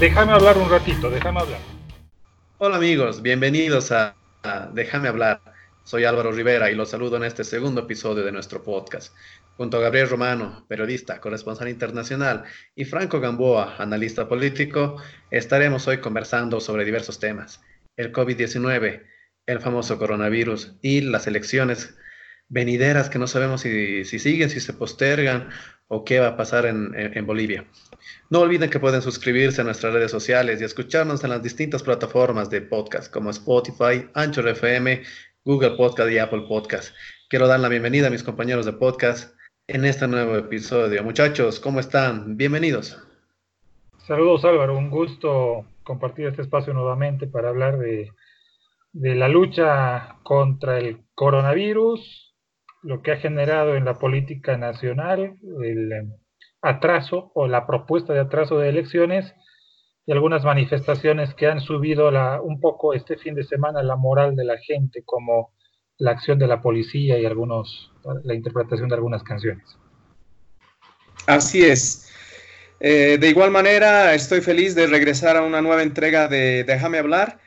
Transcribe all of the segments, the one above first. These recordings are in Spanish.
déjame hablar un ratito, déjame hablar. Hola amigos, bienvenidos a, Déjame hablar. Soy Álvaro Rivera y los saludo en este segundo episodio de nuestro podcast. Junto a Gabriel Romano, periodista, corresponsal internacional, y Franco Gamboa, analista político, estaremos hoy conversando sobre diversos temas. El COVID-19, el famoso coronavirus y las elecciones venideras que no sabemos si, siguen, si se postergan o qué va a pasar en Bolivia. No olviden que pueden suscribirse a nuestras redes sociales y escucharnos en las distintas plataformas de podcast como Spotify, Anchor FM, Google Podcast y Apple Podcast. Quiero dar la bienvenida a mis compañeros de podcast en este nuevo episodio. Muchachos, ¿cómo están? Bienvenidos. Saludos Álvaro, un gusto compartir este espacio nuevamente para hablar de, de la lucha contra el coronavirus, lo que ha generado en la política nacional, el atraso o la propuesta de atraso de elecciones y algunas manifestaciones que han subido un poco este fin de semana la moral de la gente, como la acción de la policía y algunos, la interpretación de algunas canciones. Así es. Eh, de igual manera, estoy feliz de regresar a una nueva entrega de Déjame hablar.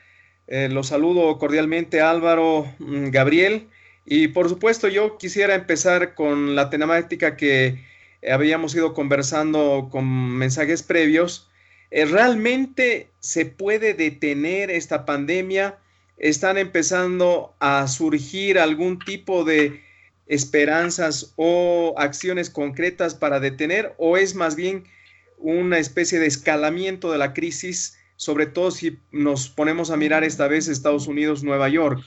Eh, los saludo cordialmente Álvaro, mm, Gabriel, y por supuesto yo quisiera empezar con la temática que habíamos ido conversando con mensajes previos, eh, ¿realmente se puede detener esta pandemia? ¿Están empezando a surgir algún tipo de esperanzas o acciones concretas para detener o es más bien una especie de escalamiento de la crisis, sobre todo si nos ponemos a mirar esta vez Estados Unidos, Nueva York?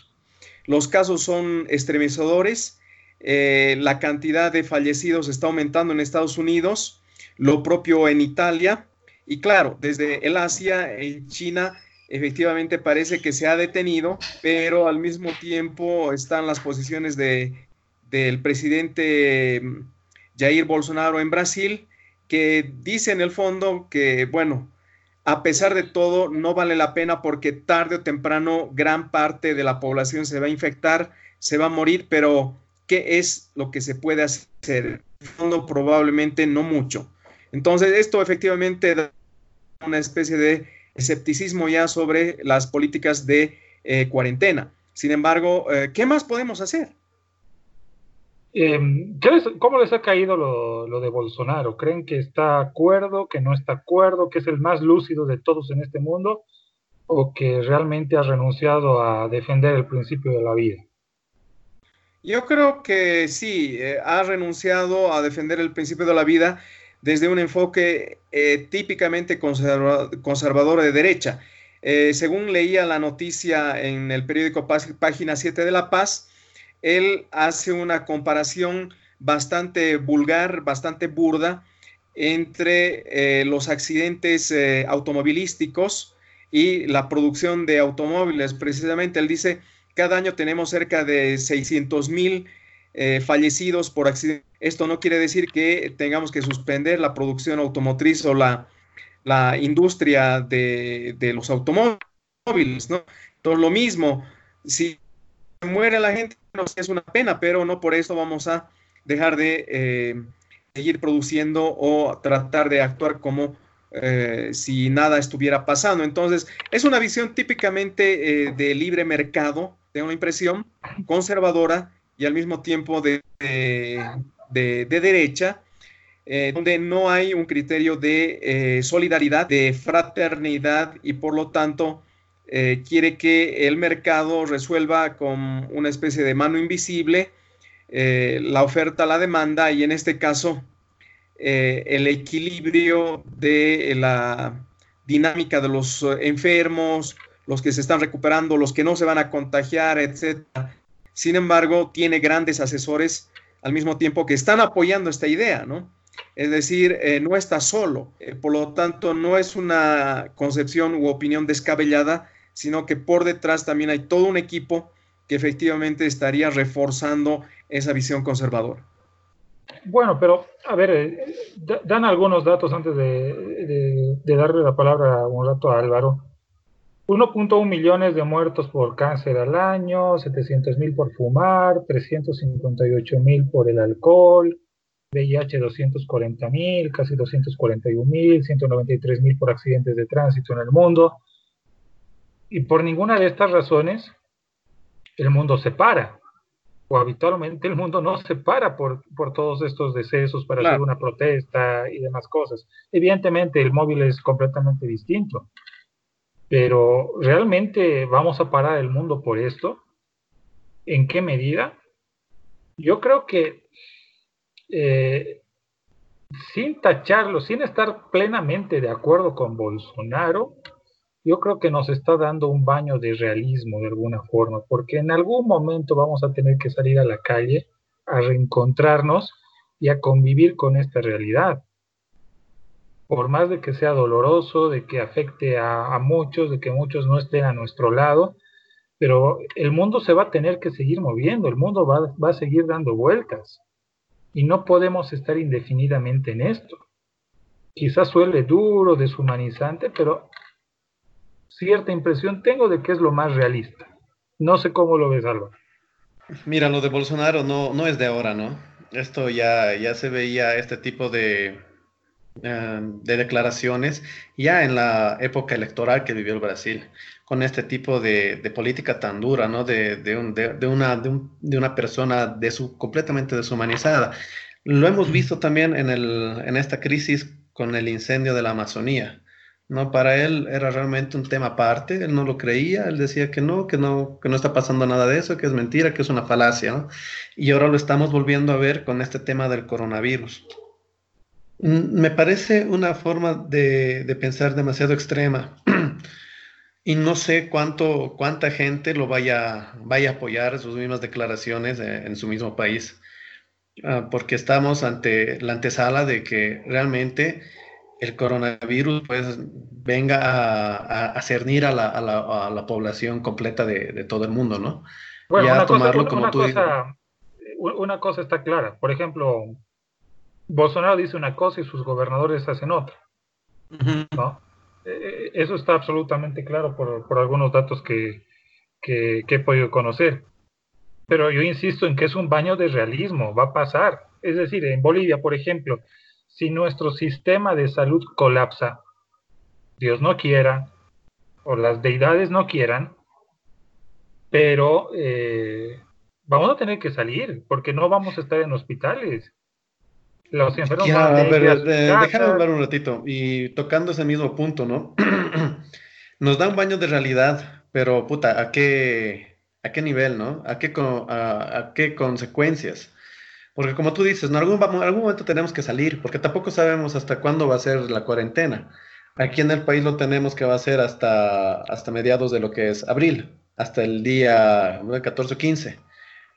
Los casos son estremecedores eh, la cantidad de fallecidos está aumentando en Estados Unidos, lo propio en Italia, y claro, desde el Asia, en China, efectivamente parece que se ha detenido, pero al mismo tiempo están las posiciones de, del presidente mm, Jair Bolsonaro en Brasil, que dice en el fondo que, bueno, a pesar de todo, no vale la pena porque tarde o temprano gran parte de la población se va a infectar, se va a morir, pero qué es lo que se puede hacer. Fondo, probablemente no mucho. Entonces, esto efectivamente da una especie de escepticismo ya sobre las políticas de eh, cuarentena. Sin embargo, eh, ¿qué más podemos hacer? Em, ¿Cómo les ha caído lo, lo, de Bolsonaro? ¿Creen que está acuerdo, que no está acuerdo, que es el más lúcido de todos en este mundo? ¿O que realmente ha renunciado a defender el principio de la vida? Yo creo que sí, eh, ha renunciado a defender el principio de la vida desde un enfoque eh, típicamente conservador de derecha. Eh, según leía la noticia en el periódico Página 7 de La Paz, él hace una comparación bastante vulgar, bastante burda entre los accidentes automovilísticos y la producción de automóviles. Precisamente él dice, cada año tenemos cerca de 600 mil eh, fallecidos por accidente. Esto no quiere decir que tengamos que suspender la producción automotriz o la, la industria de, los automóviles, ¿no? Todo lo mismo, si muere la gente, es una pena, pero no por eso vamos a dejar de eh, seguir produciendo o tratar de actuar como eh, si nada estuviera pasando. Entonces, es una visión típicamente de libre mercado, tengo una impresión conservadora y al mismo tiempo de, de, derecha, eh, donde no hay un criterio de eh, solidaridad, de fraternidad y por lo tanto eh, quiere que el mercado resuelva con una especie de mano invisible la oferta, la demanda y en este caso el equilibrio de la dinámica de los enfermos, los que se están recuperando, los que no se van a contagiar, etcétera. Sin embargo, tiene grandes asesores al mismo tiempo que están apoyando esta idea, ¿no? Es decir, eh, no está solo. Eh, por lo tanto, no es una concepción u opinión descabellada, sino que por detrás también hay todo un equipo que efectivamente estaría reforzando esa visión conservadora. Bueno, pero a ver, eh, dan algunos datos antes de, darle la palabra un rato a Álvaro. 1.1 millones de muertos por cáncer al año, 700 mil por fumar, 358 mil por el alcohol, VIH 240 mil, casi 241 mil, 193 mil por accidentes de tránsito en el mundo. Y por ninguna de estas razones el mundo se para, o habitualmente el mundo no se para por, todos estos decesos para hacer una protesta y demás cosas. Evidentemente el móvil es completamente distinto, pero ¿realmente vamos a parar el mundo por esto? ¿En qué medida? Yo creo que eh, sin tacharlo, sin estar plenamente de acuerdo con Bolsonaro, yo creo que nos está dando un baño de realismo de alguna forma, porque en algún momento vamos a tener que salir a la calle a reencontrarnos y a convivir con esta realidad. Por más de que sea doloroso, de que afecte a, muchos, de que muchos no estén a nuestro lado, pero el mundo se va a tener que seguir moviendo, el mundo va, va a seguir dando vueltas y no podemos estar indefinidamente en esto. Quizás suele duro, deshumanizante, pero cierta impresión tengo de que es lo más realista. No sé cómo lo ves, Álvaro. Mira, lo de Bolsonaro no, no es de ahora, ¿no? Esto ya, ya se veía, este tipo de, eh, de declaraciones, ya en la época electoral que vivió el Brasil, con este tipo de, de política tan dura, ¿no? De, de, un, de una, de, una persona de su, completamente deshumanizada. Lo hemos visto también en, el, en esta crisis con el incendio de la Amazonía. No, para él era realmente un tema aparte, él no lo creía, él decía que no, que no, que no está pasando nada de eso, que es mentira, que es una falacia. Y ahora lo estamos volviendo a ver con este tema del coronavirus. Me parece una forma de, de pensar demasiado extrema y no sé cuánto, cuánta gente lo vaya, vaya a apoyar sus mismas declaraciones en, su mismo país, ah, porque estamos ante la antesala de que realmente el coronavirus pues venga a, a, cernir a la, a, la, a la, población completa de, de, todo el mundo, ¿no? Bueno, una, tomarlo cosa, como tú cosa, una cosa está clara. Por ejemplo, Bolsonaro dice una cosa y sus gobernadores hacen otra. ¿no? Eh, eso está absolutamente claro por, por algunos datos que, que, que he podido conocer. Pero yo insisto en que es un baño de realismo, va a pasar. Es decir, en Bolivia, por ejemplo, si nuestro sistema de salud colapsa, Dios no quiera, o las deidades no quieran, pero eh, vamos a tener que salir, porque no vamos a estar en hospitales. Los enfermos ya, eh, déjame hablar un ratito, y tocando ese mismo punto, ¿no? Nos da un baño de realidad, pero puta, ¿a qué, a qué nivel, no? ¿A qué, a qué consecuencias? Porque como tú dices, en algún, momento tenemos que salir, porque tampoco sabemos hasta cuándo va a ser la cuarentena. Aquí en el país lo tenemos que va a ser hasta, hasta mediados de lo que es abril, hasta el día 14 o 15.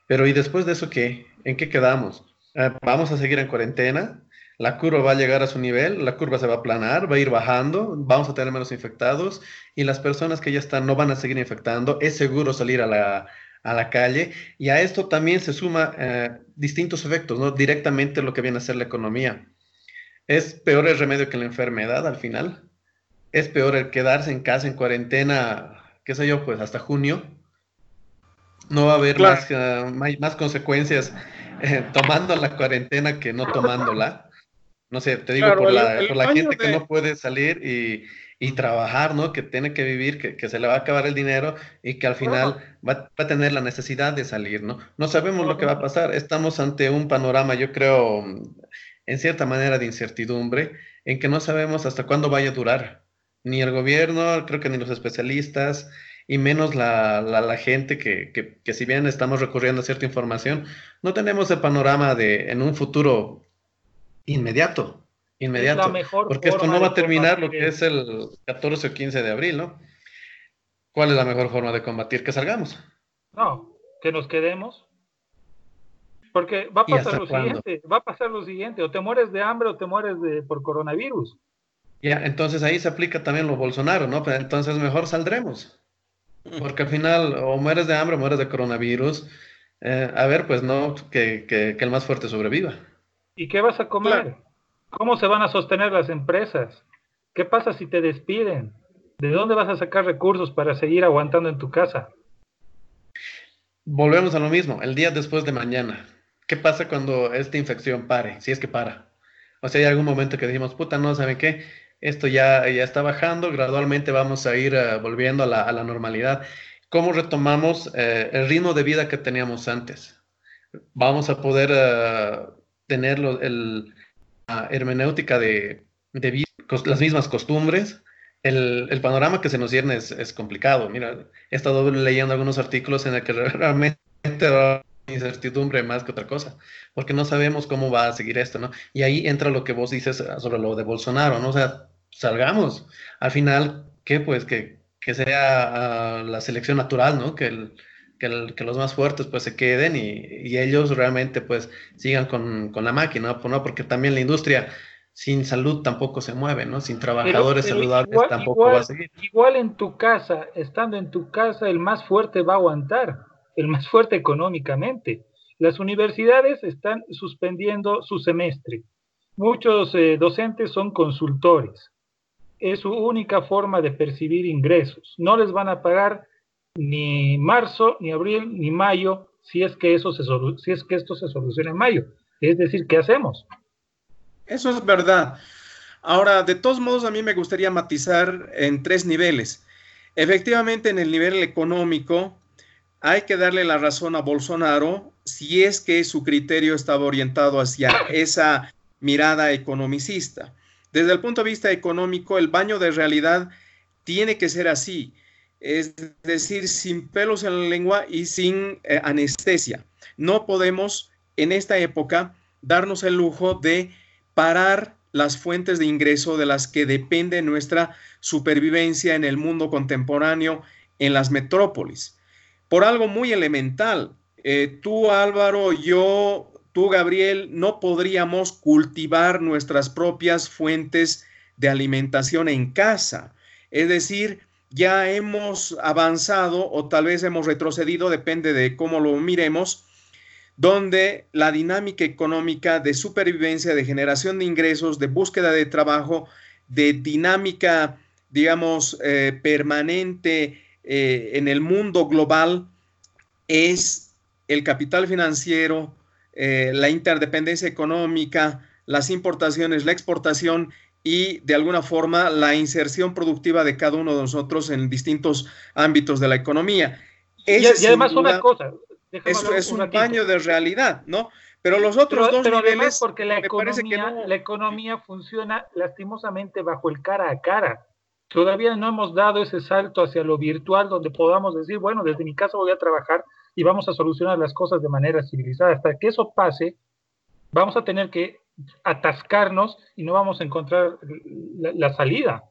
Pero ¿y después de eso qué? ¿En qué quedamos? Eh, ¿Vamos a seguir en cuarentena? La curva va a llegar a su nivel, la curva se va a aplanar, va a ir bajando, vamos a tener menos infectados y las personas que ya están no van a seguir infectando. Es seguro salir a la, a la calle y a esto también se suma eh, distintos efectos, ¿no? Directamente lo que viene a ser la economía. Es peor el remedio que la enfermedad al final. Es peor el quedarse en casa en cuarentena, qué sé yo, pues hasta junio. No va a haber más, eh, más, consecuencias eh, tomando la cuarentena que no tomándola. No sé, te digo, por la, por la gente que no puede salir y, y trabajar, ¿no? Que tiene que vivir, que, que, se le va a acabar el dinero y que al final va, va, a tener la necesidad de salir, ¿no? No sabemos lo que va a pasar. Estamos ante un panorama, yo creo, en cierta manera de incertidumbre, en que no sabemos hasta cuándo vaya a durar. Ni el gobierno, creo que ni los especialistas, y menos la, la, la gente que, que, que, si bien estamos recurriendo a cierta información, no tenemos el panorama de en un futuro inmediato inmediato. porque esto no va a terminar lo que es el 14 o 15 de abril, ¿no? ¿Cuál es la mejor forma de combatir? Que salgamos. No, que nos quedemos. Porque va a pasar lo siguiente, va a pasar lo siguiente, o te mueres de hambre o te mueres de, por coronavirus. Ya, entonces ahí se aplica también lo Bolsonaro, ¿no? Pero entonces mejor saldremos. Porque al final o mueres de hambre o mueres de coronavirus. Eh, a ver, pues no, que, que, que, el más fuerte sobreviva. ¿Y qué vas a comer? ¿Cómo se van a sostener las empresas? ¿Qué pasa si te despiden? ¿De dónde vas a sacar recursos para seguir aguantando en tu casa? Volvemos a lo mismo, el día después de mañana. ¿qué pasa cuando esta infección pare? Si es que para. O sea, hay algún momento que decimos, puta, no, ¿saben qué? Esto ya, ya está bajando, gradualmente vamos a ir uh, volviendo a la, a la, normalidad. ¿Cómo retomamos uh, el ritmo de vida que teníamos antes? Vamos a poder uh, tener lo, el, la hermenéutica de, de vida, las mismas costumbres, el, el, panorama que se nos cierne es, es, complicado. Mira, he estado leyendo algunos artículos en el que realmente incertidumbre más que otra cosa, porque no sabemos cómo va a seguir esto, ¿no? Y ahí entra lo que vos dices sobre lo de Bolsonaro, ¿no? O sea, salgamos. Al final, ¿qué? Pues que, que sea uh, la selección natural, ¿no? Que, el, que, el, que, los más fuertes pues se queden y, y ellos realmente pues sigan con, con la máquina, ¿no? Porque también la industria sin salud tampoco se mueve, ¿no? Sin trabajadores pero, pero saludables igual, tampoco igual, va a seguir. Igual en tu casa, estando en tu casa, el más fuerte va a aguantar, el más fuerte económicamente. Las universidades están suspendiendo su semestre. Muchos eh, docentes son consultores. Es su única forma de percibir ingresos. No les van a pagar ni marzo, ni abril, ni mayo, si es que, eso se si es que esto se soluciona en mayo. Es decir, ¿qué hacemos? Eso es verdad. Ahora, de todos modos, a mí me gustaría matizar en tres niveles. Efectivamente, en el nivel económico, hay que darle la razón a Bolsonaro si es que su criterio estaba orientado hacia esa mirada economicista. Desde el punto de vista económico, el baño de realidad tiene que ser así, es decir, sin pelos en la lengua y sin eh, anestesia. No podemos en esta época darnos el lujo de parar las fuentes de ingreso de las que depende nuestra supervivencia en el mundo contemporáneo en las metrópolis. Por algo muy elemental, eh, tú Álvaro, yo, tú Gabriel, no podríamos cultivar nuestras propias fuentes de alimentación en casa. Es decir, ya hemos avanzado o tal vez hemos retrocedido, depende de cómo lo miremos, donde la dinámica económica de supervivencia, de generación de ingresos, de búsqueda de trabajo, de dinámica, digamos, eh, permanente eh, en el mundo global es el capital financiero, eh, la interdependencia económica, las importaciones, la exportación y de alguna forma la inserción productiva de cada uno de nosotros en distintos ámbitos de la economía. y, y además una cosa, es, es un, un baño de realidad, ¿no? Pero los otros pero, dos pero niveles, porque la economía, no. la economía funciona lastimosamente bajo el cara a cara. Todavía no hemos dado ese salto hacia lo virtual donde podamos decir, bueno, desde mi casa voy a trabajar y vamos a solucionar las cosas de manera civilizada. Hasta que eso pase, vamos a tener que atascarnos y no vamos a encontrar la, la salida.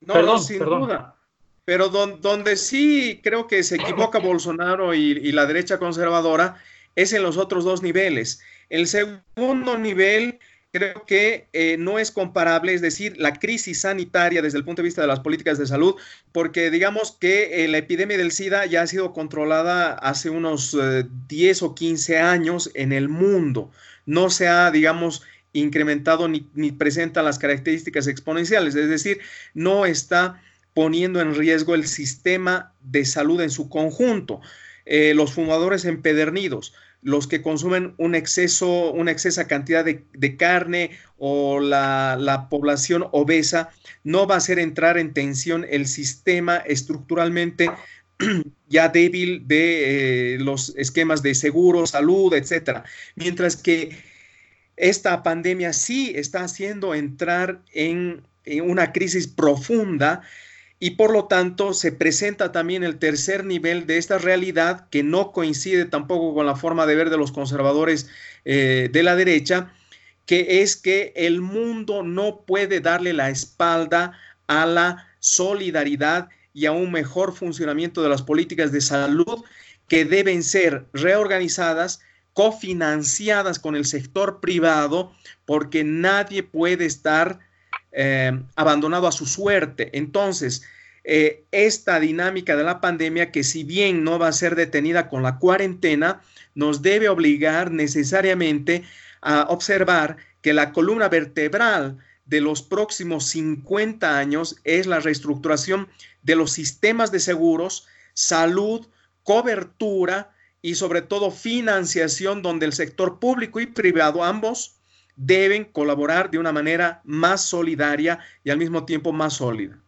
No, perdón, no, sin perdón. duda. Pero don, donde sí creo que se equivoca Bolsonaro y, y, la derecha conservadora es en los otros dos niveles. El segundo nivel creo que eh, no es comparable, es decir, la crisis sanitaria desde el punto de vista de las políticas de salud, porque digamos que eh, la epidemia del SIDA ya ha sido controlada hace unos eh, 10 o 15 años en el mundo. No se ha, digamos, incrementado ni, ni presenta las características exponenciales, es decir, no está poniendo en riesgo el sistema de salud en su conjunto. Eh, los fumadores empedernidos, los que consumen un exceso, una excesa cantidad de, de carne o la, la, población obesa, no va a hacer entrar en tensión el sistema estructuralmente ya débil de eh, los esquemas de seguro, salud, etcétera. Mientras que esta pandemia sí está haciendo entrar en, una crisis profunda y por lo tanto se presenta también el tercer nivel de esta realidad que no coincide tampoco con la forma de ver de los conservadores eh, de la derecha, que es que el mundo no puede darle la espalda a la solidaridad y a un mejor funcionamiento de las políticas de salud que deben ser reorganizadas, cofinanciadas con el sector privado, porque nadie puede estar eh, abandonado a su suerte. Entonces, eh, esta dinámica de la pandemia, que si bien no va a ser detenida con la cuarentena, nos debe obligar necesariamente a observar que la columna vertebral de los próximos 50 años es la reestructuración de los sistemas de seguros, salud, cobertura y sobre todo financiación donde el sector público y privado ambos deben colaborar de una manera más solidaria y al mismo tiempo más sólida.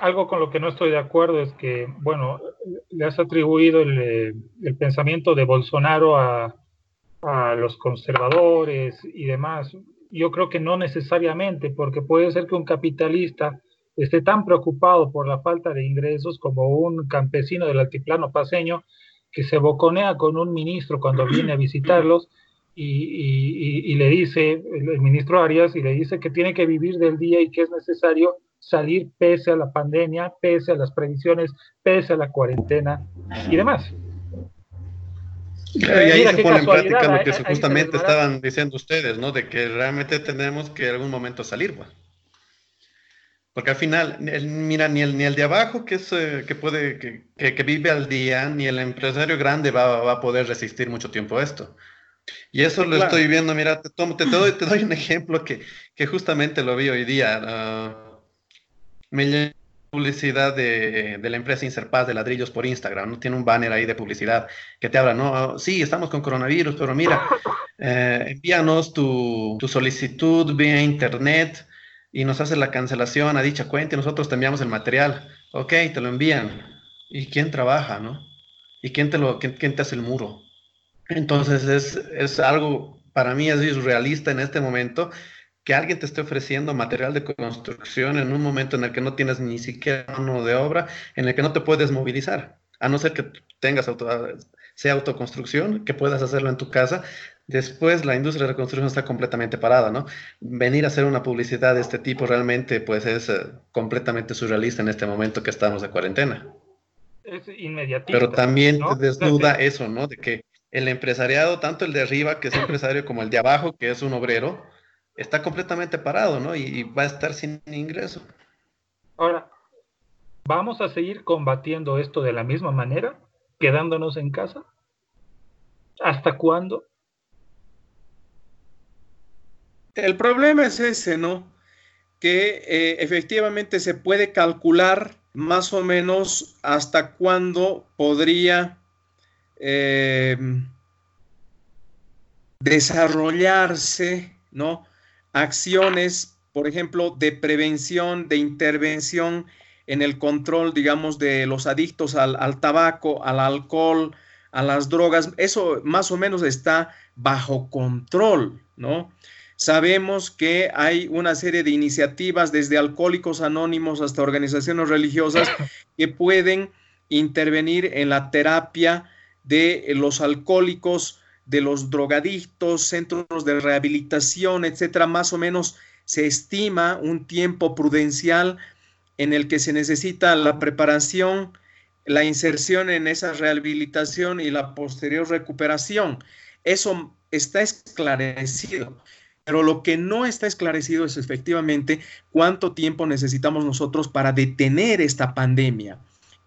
algo con lo que no estoy de acuerdo es que, bueno, le has atribuido el, eh, el pensamiento de Bolsonaro a, a los conservadores y demás. Yo creo que no necesariamente, porque puede ser que un capitalista esté tan preocupado por la falta de ingresos como un campesino del altiplano paseño que se boconea con un ministro cuando viene a visitarlos y, le dice, el, ministro Arias, y le dice que tiene que vivir del día y que es necesario salir pese a la pandemia, pese a las previsiones, pese a la cuarentena y demás. y ahí se pone en práctica lo que justamente estaban diciendo ustedes, ¿no? De que realmente tenemos que en algún momento salir, pues. Porque al final, mira, ni el, ni el de abajo que, es, eh, que puede, que, que, vive al día, ni el empresario grande va, va, a poder resistir mucho tiempo a esto. Y eso lo estoy viendo, mira, te, te, doy, te doy un ejemplo que, que justamente lo vi hoy día. Uh, me llegó publicidad de, de, la empresa Inserpaz de ladrillos por Instagram, ¿no? Tiene un banner ahí de publicidad que te habla, ¿no? Sí, estamos con coronavirus, pero mira, eh, envíanos tu, tu solicitud vía internet y nos hace la cancelación a dicha cuenta y nosotros te enviamos el material. Ok, te lo envían. ¿Y quién trabaja, no? ¿Y quién te, lo, quién, te hace el muro? Entonces es, es algo, para mí es surrealista en este momento que alguien te esté ofreciendo material de construcción en un momento en el que no tienes ni siquiera mano de obra, en el que no te puedes movilizar, a no ser que tengas auto, sea autoconstrucción, que puedas hacerlo en tu casa, Después la industria de la construcción está completamente parada, ¿no? Venir a hacer una publicidad de este tipo realmente pues es eh, completamente surrealista en este momento que estamos de cuarentena. Es inmediatista. Pero también te desnuda eso, ¿no? De que el empresariado, tanto el de arriba, que es empresario, como el de abajo, que es un obrero, está completamente parado, ¿no? y va a estar sin ingreso. Ahora, ¿vamos a seguir combatiendo esto de la misma manera, quedándonos en casa? ¿Hasta cuándo? El problema es ese, ¿no? Que eh, efectivamente se puede calcular más o menos hasta cuándo podría eh, desarrollarse, ¿no? Acciones, por ejemplo, de prevención, de intervención en el control, digamos, de los adictos al, al tabaco, al alcohol, a las drogas. Eso más o menos está bajo control, ¿no? Sabemos que hay una serie de iniciativas desde alcohólicos anónimos hasta organizaciones religiosas que pueden intervenir en la terapia de los alcohólicos, de los drogadictos, centros de rehabilitación, etcétera. Más o menos se estima un tiempo prudencial en el que se necesita la preparación, la inserción en esa rehabilitación y la posterior recuperación. Eso está esclarecido. Pero lo que no está esclarecido es efectivamente cuánto tiempo necesitamos nosotros para detener esta pandemia.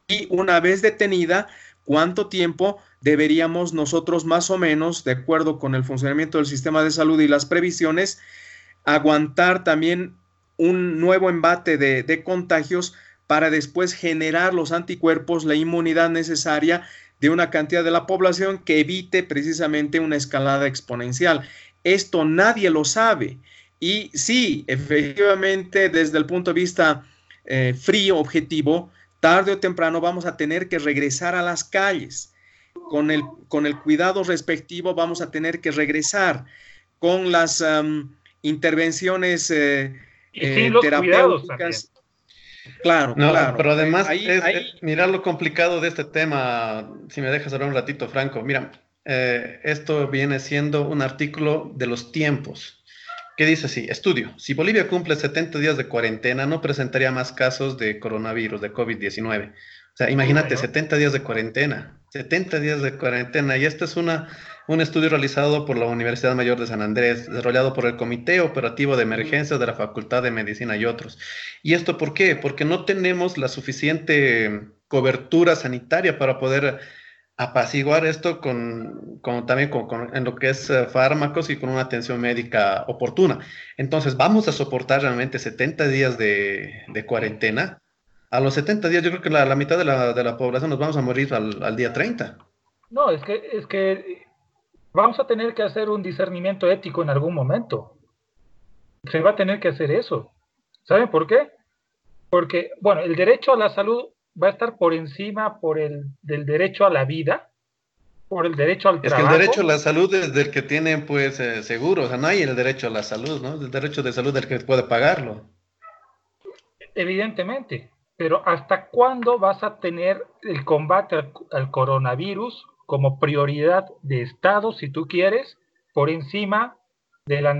Y una vez detenida, cuánto tiempo deberíamos nosotros más o menos, de acuerdo con el funcionamiento del sistema de salud y las previsiones, aguantar también un nuevo embate de, contagios para después generar los anticuerpos, la inmunidad necesaria de una cantidad de la población que evite precisamente una escalada exponencial. Esto nadie lo sabe. Y sí, efectivamente, desde el punto de vista eh, frío, objetivo, tarde o temprano vamos a tener que regresar a las calles. Con el, con el cuidado respectivo vamos a tener que regresar con las intervenciones eh, eh, terapéuticas. Claro, claro. Pero además, mirar lo complicado de este tema, si me dejas hablar un ratito, Franco. Mira, eh, esto viene siendo un artículo de los tiempos, que dice así, estudio, si Bolivia cumple 70 días de cuarentena, no presentaría más casos de coronavirus, de COVID-19. O sea, imagínate, 70 días de cuarentena, 70 días de cuarentena. Y este es una, un estudio realizado por la Universidad Mayor de San Andrés, desarrollado por el Comité Operativo de Emergencias de la Facultad de Medicina y otros. ¿Y esto por qué? Porque no tenemos la suficiente cobertura sanitaria para poder apaciguar esto con, también con, en lo que es eh, fármacos y con una atención médica oportuna. Entonces, vamos a soportar realmente 70 días de, de cuarentena. A los 70 días, yo creo que la, la mitad de la, de la, población nos vamos a morir al, al, día 30. No, es que, es que vamos a tener que hacer un discernimiento ético en algún momento. Se va a tener que hacer eso. ¿Saben por qué? Porque, bueno, el derecho a la salud va a estar por encima por el, del derecho a la vida, por el derecho al trabajo. Es que el derecho a la salud es del que tiene, pues, eh, seguro. O sea, no hay el derecho a la salud, ¿no? El derecho de salud del que puede pagarlo. Evidentemente. Pero ¿hasta cuándo vas a tener el combate al coronavirus como prioridad de Estado, si tú quieres, por encima de la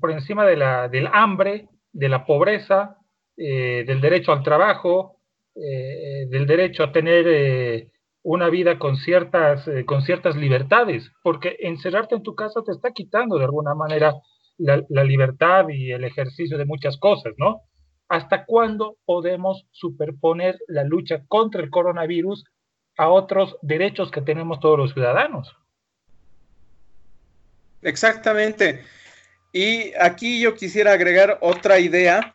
por encima de la, del hambre, de la pobreza, eh, del derecho al trabajo, eh, del derecho a tener eh, una vida con ciertas, con ciertas libertades, porque encerrarte en tu casa te está quitando de alguna manera la, la libertad y el ejercicio de muchas cosas, ¿no? ¿Hasta cuándo podemos superponer la lucha contra el coronavirus a otros derechos que tenemos todos los ciudadanos. Exactamente. Y aquí yo quisiera agregar otra idea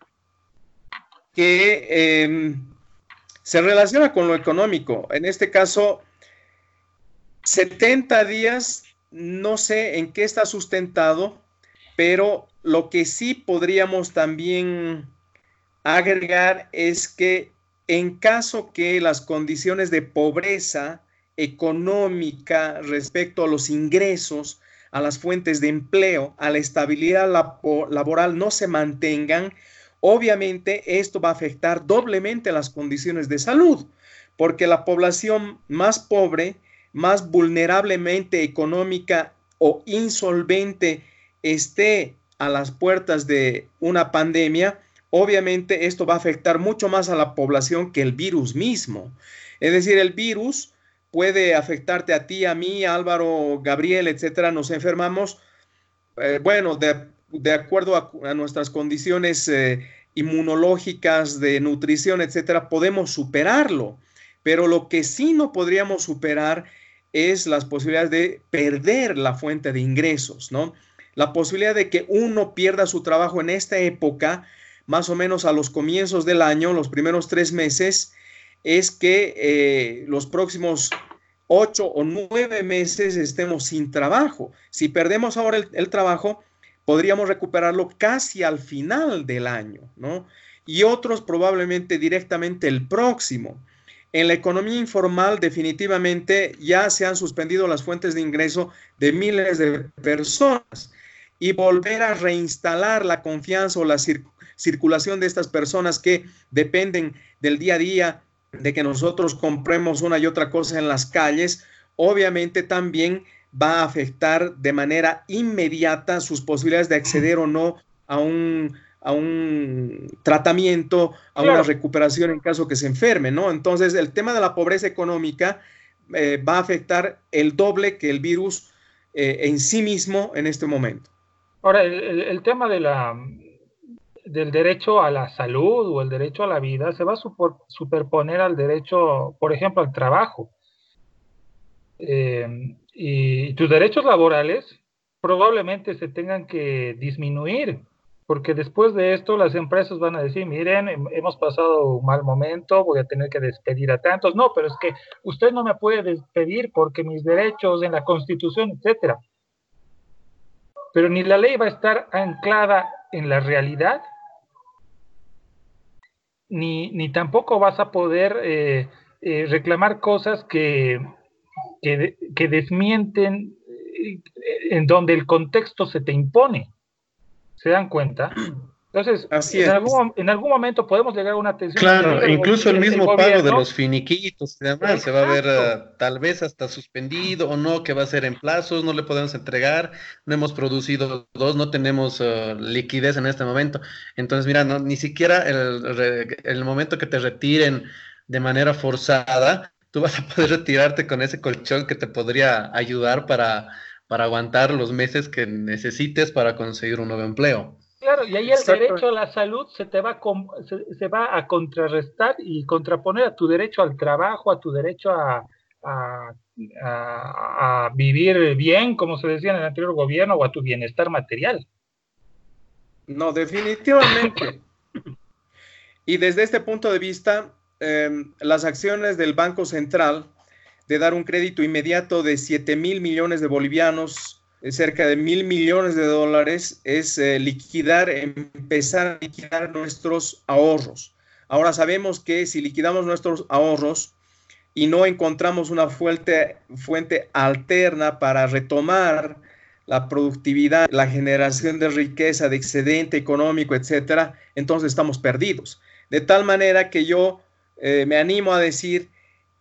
que em, se relaciona con lo económico. En este caso, 70 días, no sé en qué está sustentado, pero lo que sí podríamos también agregar es que en caso que las condiciones de pobreza económica respecto a los ingresos, a las fuentes de empleo, a la estabilidad laboral no se mantengan, obviamente esto va a afectar doblemente las condiciones de salud, porque la población más pobre, más vulnerablemente económica o insolvente esté a las puertas de una pandemia, obviamente esto va a afectar mucho más a la población que el virus mismo. Es decir, el virus puede afectarte a ti, a mí, Álvaro, Gabriel, etcétera. Nos enfermamos, eh, bueno, de, acuerdo a, nuestras condiciones eh, inmunológicas, de nutrición, etcétera, podemos superarlo. Pero lo que sí no podríamos superar es las posibilidades de perder la fuente de ingresos, ¿no? La posibilidad de que uno pierda su trabajo en esta época más o menos a los comienzos del año, los primeros tres meses, es que eh, los próximos ocho o nueve meses estemos sin trabajo. Si perdemos ahora el, trabajo, podríamos recuperarlo casi al final del año, ¿no? Y otros probablemente directamente el próximo. En la economía informal definitivamente ya se han suspendido las fuentes de ingreso de miles de personas y volver a reinstalar la confianza o la, circulación de estas personas que dependen del día a día, de que nosotros compremos una y otra cosa en las calles, obviamente también va a afectar de manera inmediata sus posibilidades de acceder o no a un, a un tratamiento, a una recuperación en caso que se enferme, ¿no? Entonces, el tema de la pobreza económica eh, va a afectar el doble que el virus eh, en sí mismo en este momento. Ahora, el tema de la, del derecho a la salud o el derecho a la vida se va a superponer al derecho, por ejemplo, al trabajo. Eh, y tus derechos laborales probablemente se tengan que disminuir, porque después de esto las empresas van a decir, miren, hemos pasado un mal momento, voy a tener que despedir a tantos. No, pero es que usted no me puede despedir porque mis derechos en la constitución, etcétera. Pero ni la ley va a estar anclada en la realidad, ni, ni tampoco vas a poder eh, eh, reclamar cosas que, que, desmienten eh, en donde el contexto se te impone. ¿Se dan cuenta? Entonces, en, algún, en, algún, momento podemos llegar a una tensión. Claro, incluso el mismo pago de los finiquitos y demás se va a ver uh, tal vez hasta suspendido o no, que va a ser en plazos, no le podemos entregar, no hemos producido dos, no tenemos uh, liquidez en este momento. Entonces, mira, no, ni siquiera el, el momento que te retiren de manera forzada, tú vas a poder retirarte con ese colchón que te podría ayudar para, para aguantar los meses que necesites para conseguir un nuevo empleo. Claro, y ahí el derecho a la salud se te va a, se, va a contrarrestar y contraponer a tu derecho al trabajo, a tu derecho a, a, vivir bien, como se decía en el anterior gobierno, o a tu bienestar material. No, definitivamente. y desde este punto de vista, em, las acciones del Banco Central de dar un crédito inmediato de 7 mil millones de bolivianos, eh, cerca de mil millones de dólares, es eh, liquidar, empezar a liquidar nuestros ahorros. Ahora sabemos que si liquidamos nuestros ahorros y no encontramos una fuente, fuente alterna para retomar la productividad, la generación de riqueza, de excedente económico, etcétera, entonces estamos perdidos. De tal manera que yo eh, me animo a decir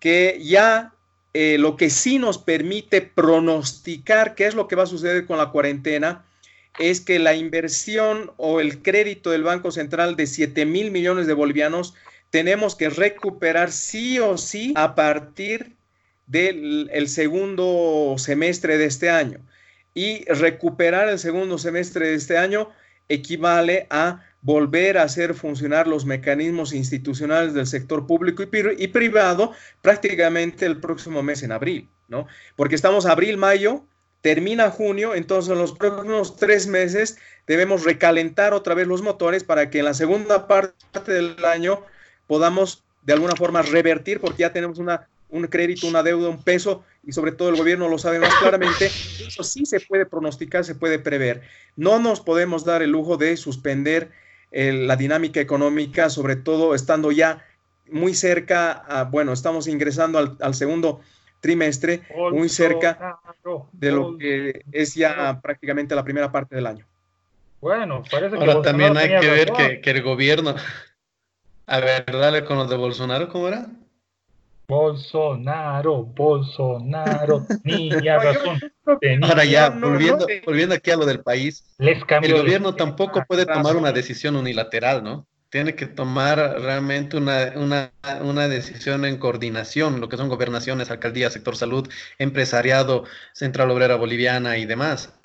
que ya eh, lo que sí nos permite pronosticar qué es lo que va a suceder con la cuarentena es que la inversión o el crédito del Banco Central de 7 mil millones de bolivianos tenemos que recuperar sí o sí a partir del segundo semestre de este año. Y recuperar el segundo semestre de este año equivale a volver a hacer funcionar los mecanismos institucionales del sector público y, privado prácticamente el próximo mes en abril, ¿no? Porque estamos abril, mayo, termina junio, entonces en los próximos tres meses debemos recalentar otra vez los motores para que en la segunda parte del año podamos de alguna forma revertir, porque ya tenemos una un crédito, una deuda, un peso, y sobre todo el gobierno lo sabe más claramente, eso sí se puede pronosticar, se puede prever. No nos podemos dar el lujo de suspender la dinámica económica, sobre todo estando ya muy cerca, bueno, estamos ingresando al, segundo trimestre, muy cerca de lo que es ya prácticamente la primera parte del año. Bueno, parece que... Ahora también hay que ver que, que el gobierno... A ver, dale con los de Bolsonaro, ¿cómo era? Bolsonaro, Bolsonaro, niña razón. Ahora ya, volviendo, volviendo aquí a lo del país, el gobierno tampoco puede tomar una decisión unilateral, ¿no? Tiene que tomar realmente una, una, una, decisión en coordinación, lo que son gobernaciones, alcaldías, sector salud, empresariado, Central Obrera Boliviana y demás.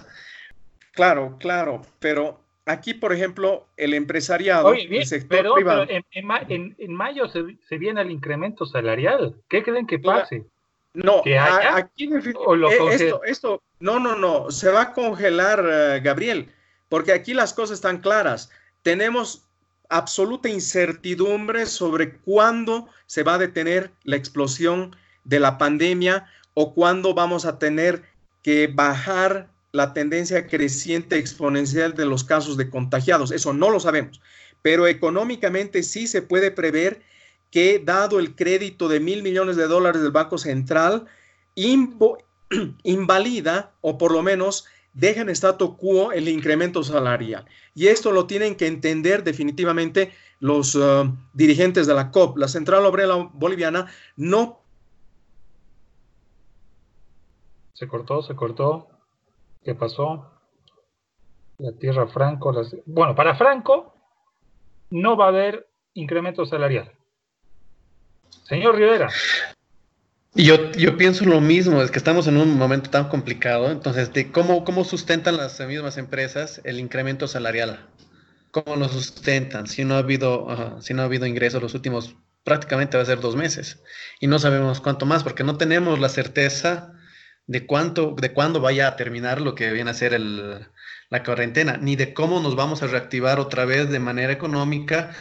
Claro, claro, pero aquí, por ejemplo, el empresariado, el sector privado. en, mayo se, viene el incremento salarial. ¿Qué creen que pase? No, aquí eh, esto, esto, no, no, no, se va a congelar, eh, Gabriel, porque aquí las cosas están claras. Tenemos absoluta incertidumbre sobre cuándo se va a detener la explosión de la pandemia o cuándo vamos a tener que bajar la tendencia creciente exponencial de los casos de contagiados. Eso no lo sabemos, pero económicamente sí se puede prever que dado el crédito de mil millones de dólares del Banco Central, invalida o por lo menos deja en statu quo el incremento salarial. Y esto lo tienen que entender definitivamente los uh, dirigentes de la COP. La Central Obrera Boliviana no... Se cortó, se cortó. ¿Qué pasó? La tierra Franco. Bueno, para Franco no va a haber incremento salarial. Señor Rivera. Yo, yo pienso lo mismo, es que estamos en un momento tan complicado, entonces, cómo, cómo sustentan las mismas empresas el incremento salarial? ¿Cómo lo sustentan si no ha habido, si no ha habido ingresos los últimos prácticamente va a ser dos meses y no sabemos cuánto más porque no tenemos la certeza de cuánto, de cuándo vaya a terminar lo que viene a ser la cuarentena, ni de cómo nos vamos a reactivar otra vez de manera económica,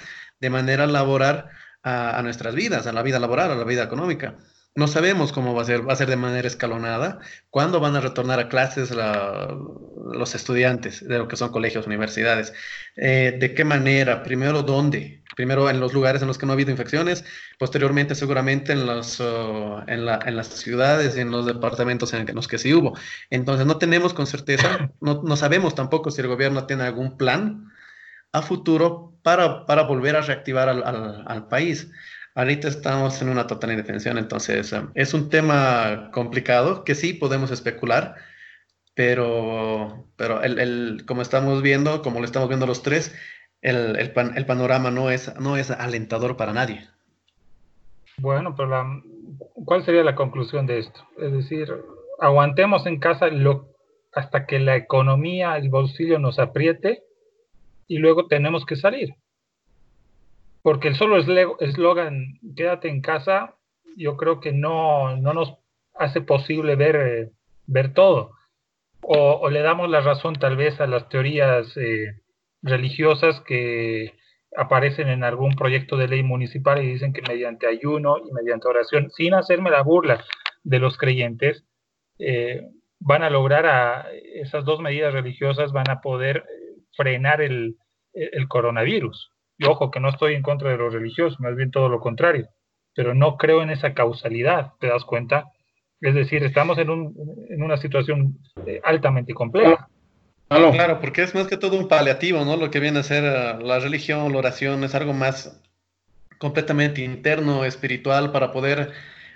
de manera laboral a, a nuestras vidas, a la vida laboral, a la vida económica. No sabemos cómo va a ser, va a ser de manera escalonada, cuándo van a retornar a clases los estudiantes de lo que son colegios, universidades, eh, de qué manera, primero dónde, primero en los lugares en los que no ha habido infecciones, posteriormente seguramente en, los, oh, en, las ciudades y en los departamentos en los que sí hubo. Entonces no tenemos con certeza, no, sabemos tampoco si el gobierno tiene algún plan a futuro para, para volver a reactivar al, al país. Ahorita estamos en una total indefensión, entonces um, es un tema complicado que sí podemos especular, pero, pero el, como estamos viendo, como lo estamos viendo los tres, el, el, el, panorama no es, no es alentador para nadie. Bueno, pero la, ¿cuál sería la conclusión de esto? Es decir, aguantemos en casa lo, hasta que la economía, el bolsillo nos apriete y luego tenemos que salir porque el solo eslogan quédate en casa, yo creo que no, no nos hace posible ver, eh, ver todo. O, le damos la razón tal vez a las teorías eh, religiosas que aparecen en algún proyecto de ley municipal y dicen que mediante ayuno y mediante oración, sin hacerme la burla de los creyentes, eh, van a lograr a esas dos medidas religiosas, van a poder frenar el, el coronavirus. Y ojo, que no estoy en contra de los religiosos, más bien todo lo contrario, pero no creo en esa causalidad, ¿te das cuenta? Es decir, estamos en, un, en una situación eh, altamente compleja. Claro, claro, porque es más que todo un paliativo, ¿no? Lo que viene a ser eh, la religión, la oración, es algo más completamente interno, espiritual, para poder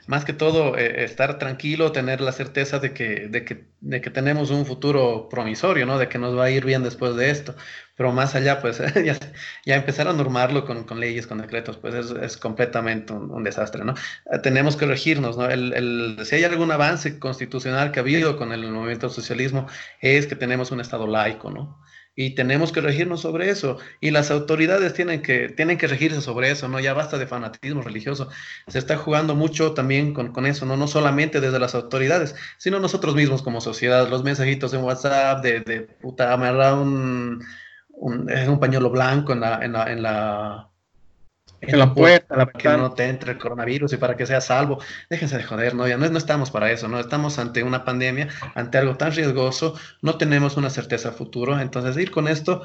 más que todo eh, estar tranquilo, tener la certeza de que, de, que, de que tenemos un futuro promisorio, ¿no? De que nos va a ir bien después de esto. Pero más allá, pues ya, ya empezar a normarlo con, con, leyes, con decretos, pues es, es completamente un, un, desastre, ¿no? Eh, tenemos que regirnos, ¿no? El, el, si hay algún avance constitucional que ha habido con el movimiento socialismo, es que tenemos un Estado laico, ¿no? Y tenemos que regirnos sobre eso. Y las autoridades tienen que, tienen que regirse sobre eso, ¿no? Ya basta de fanatismo religioso. Se está jugando mucho también con, con eso, ¿no? No solamente desde las autoridades, sino nosotros mismos como sociedad. Los mensajitos en WhatsApp de, puta, amarrar un, un, un pañuelo blanco en la, en la, en la en la puerta, para que no te entre el coronavirus y para que sea salvo. Déjense de joder, ¿no? Ya no, no, estamos para eso, ¿no? Estamos ante una pandemia, ante algo tan riesgoso, no tenemos una certeza futuro, entonces ir con esto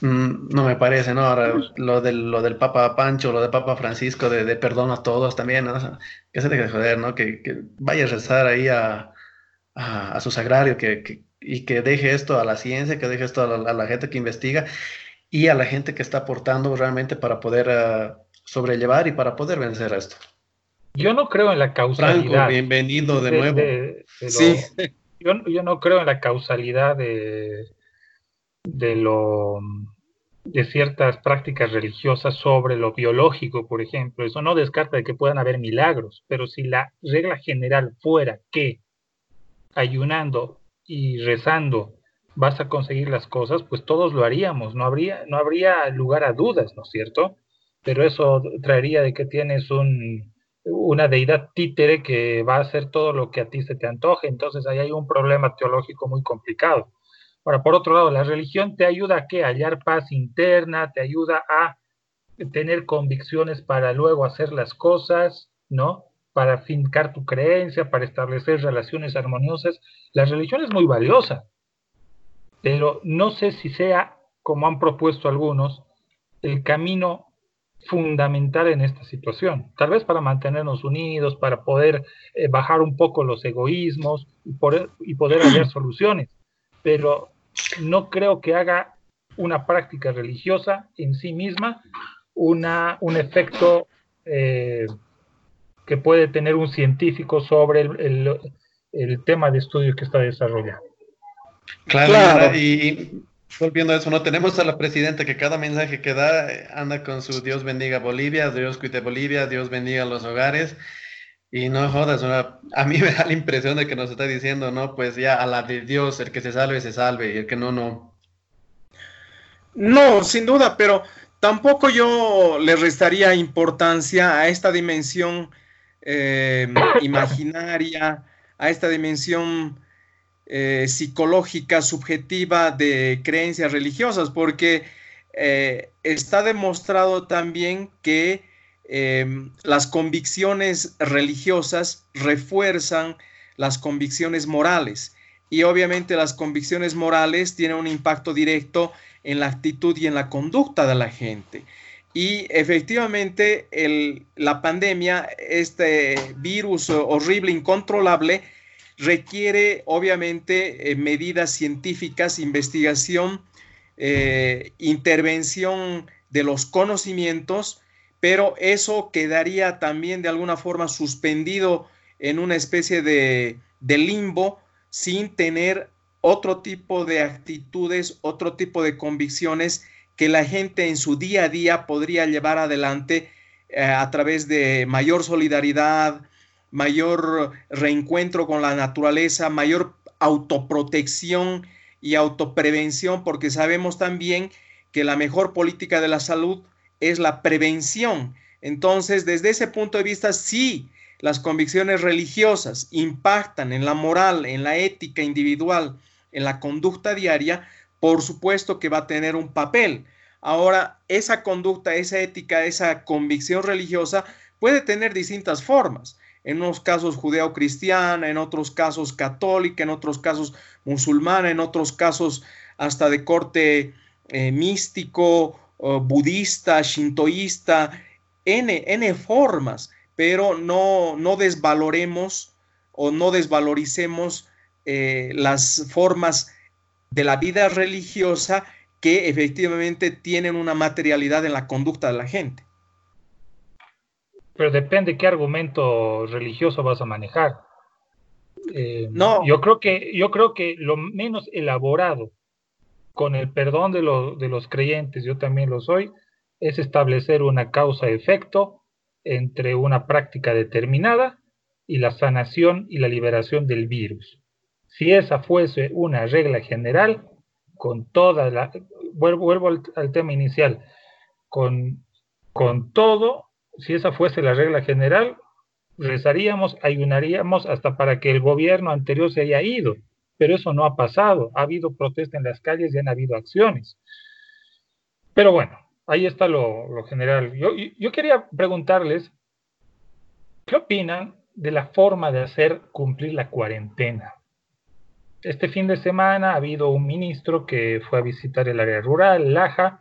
mmm, no me parece, ¿no? Ahora lo del, lo del Papa Pancho, lo del Papa Francisco, de, de perdón a todos también, ¿no? Que se deje de joder, ¿no? Que, que vaya a rezar ahí a, a, a su sagrario, que, que, y que deje esto a la ciencia, que deje esto a la, a la gente que investiga y a la gente que está aportando realmente para poder uh, sobrellevar y para poder vencer esto. Yo no creo en la causalidad. Franco, bienvenido de, de nuevo. De, de lo, sí. Yo, yo, no creo en la causalidad de, de lo de ciertas prácticas religiosas sobre lo biológico, por ejemplo. Eso no descarta de que puedan haber milagros, pero si la regla general fuera que ayunando y rezando vas a conseguir las cosas, pues todos lo haríamos, no habría, no habría lugar a dudas, ¿no es cierto? Pero eso traería de que tienes un, una deidad títere que va a hacer todo lo que a ti se te antoje, entonces ahí hay un problema teológico muy complicado. Ahora, por otro lado, la religión te ayuda a qué? Hallar paz interna, te ayuda a tener convicciones para luego hacer las cosas, ¿no? Para fincar tu creencia, para establecer relaciones armoniosas. La religión es muy valiosa, pero no sé si sea, como han propuesto algunos, el camino fundamental en esta situación. Tal vez para mantenernos unidos, para poder eh, bajar un poco los egoísmos y poder, y poder hallar soluciones, pero no creo que haga una práctica religiosa en sí misma una, un efecto eh, que puede tener un científico sobre el, el, el tema de estudio que está desarrollando. Claro, claro. Y, volviendo a eso, no tenemos a la presidenta que cada mensaje que da eh, anda con su Dios bendiga Bolivia, Dios cuide Bolivia, Dios bendiga los hogares. Y no jodas, una, a mí me da la impresión de que nos está diciendo, no, pues ya a la de Dios, el que se salve, se salve, y el que no, no. No, sin duda, pero tampoco yo le restaría importancia a esta dimensión eh, imaginaria, a esta dimensión eh, psicológica, subjetiva de creencias religiosas, porque eh, está demostrado también que eh, las convicciones religiosas refuerzan las convicciones morales y obviamente las convicciones morales tienen un impacto directo en la actitud y en la conducta de la gente. Y efectivamente el, la pandemia, este virus horrible, incontrolable, requiere obviamente eh, medidas científicas, investigación, eh, intervención de los conocimientos, pero eso quedaría también de alguna forma suspendido en una especie de, limbo sin tener otro tipo de actitudes, otro tipo de convicciones que la gente en su día a día podría llevar adelante eh, a través de mayor solidaridad, mayor reencuentro con la naturaleza, mayor autoprotección y autoprevención, porque sabemos también que la mejor política de la salud es la prevención. Entonces, desde ese punto de vista, sí, las convicciones religiosas impactan en la moral, en la ética individual, en la conducta diaria, por supuesto que va a tener un papel. Ahora, esa conducta, esa ética, esa convicción religiosa puede tener distintas formas. En unos casos judeo-cristiana, en otros casos católica, en otros casos musulmana, en otros casos hasta de corte eh, místico, budista, shintoísta, N, N formas, pero no, no desvaloremos o no desvaloricemos eh, las formas de la vida religiosa que efectivamente tienen una materialidad en la conducta de la gente. Pero depende qué argumento religioso vas a manejar. Eh, no. Yo creo que, yo creo que lo menos elaborado, con el perdón de, de los creyentes, yo también lo soy, es establecer una causa-efecto entre una práctica determinada y la sanación y la liberación del virus. Si esa fuese una regla general, con toda la... Vuelvo, al, tema inicial, con, con todo, si esa fuese la regla general, rezaríamos, ayunaríamos hasta para que el gobierno anterior se haya ido, pero eso no ha pasado, ha habido protesta en las calles y han habido acciones. Pero bueno, ahí está lo, general. Yo, yo, quería preguntarles, ¿qué opinan de la forma de hacer cumplir la cuarentena? Este fin de semana ha habido un ministro que fue a visitar el área rural, Laja,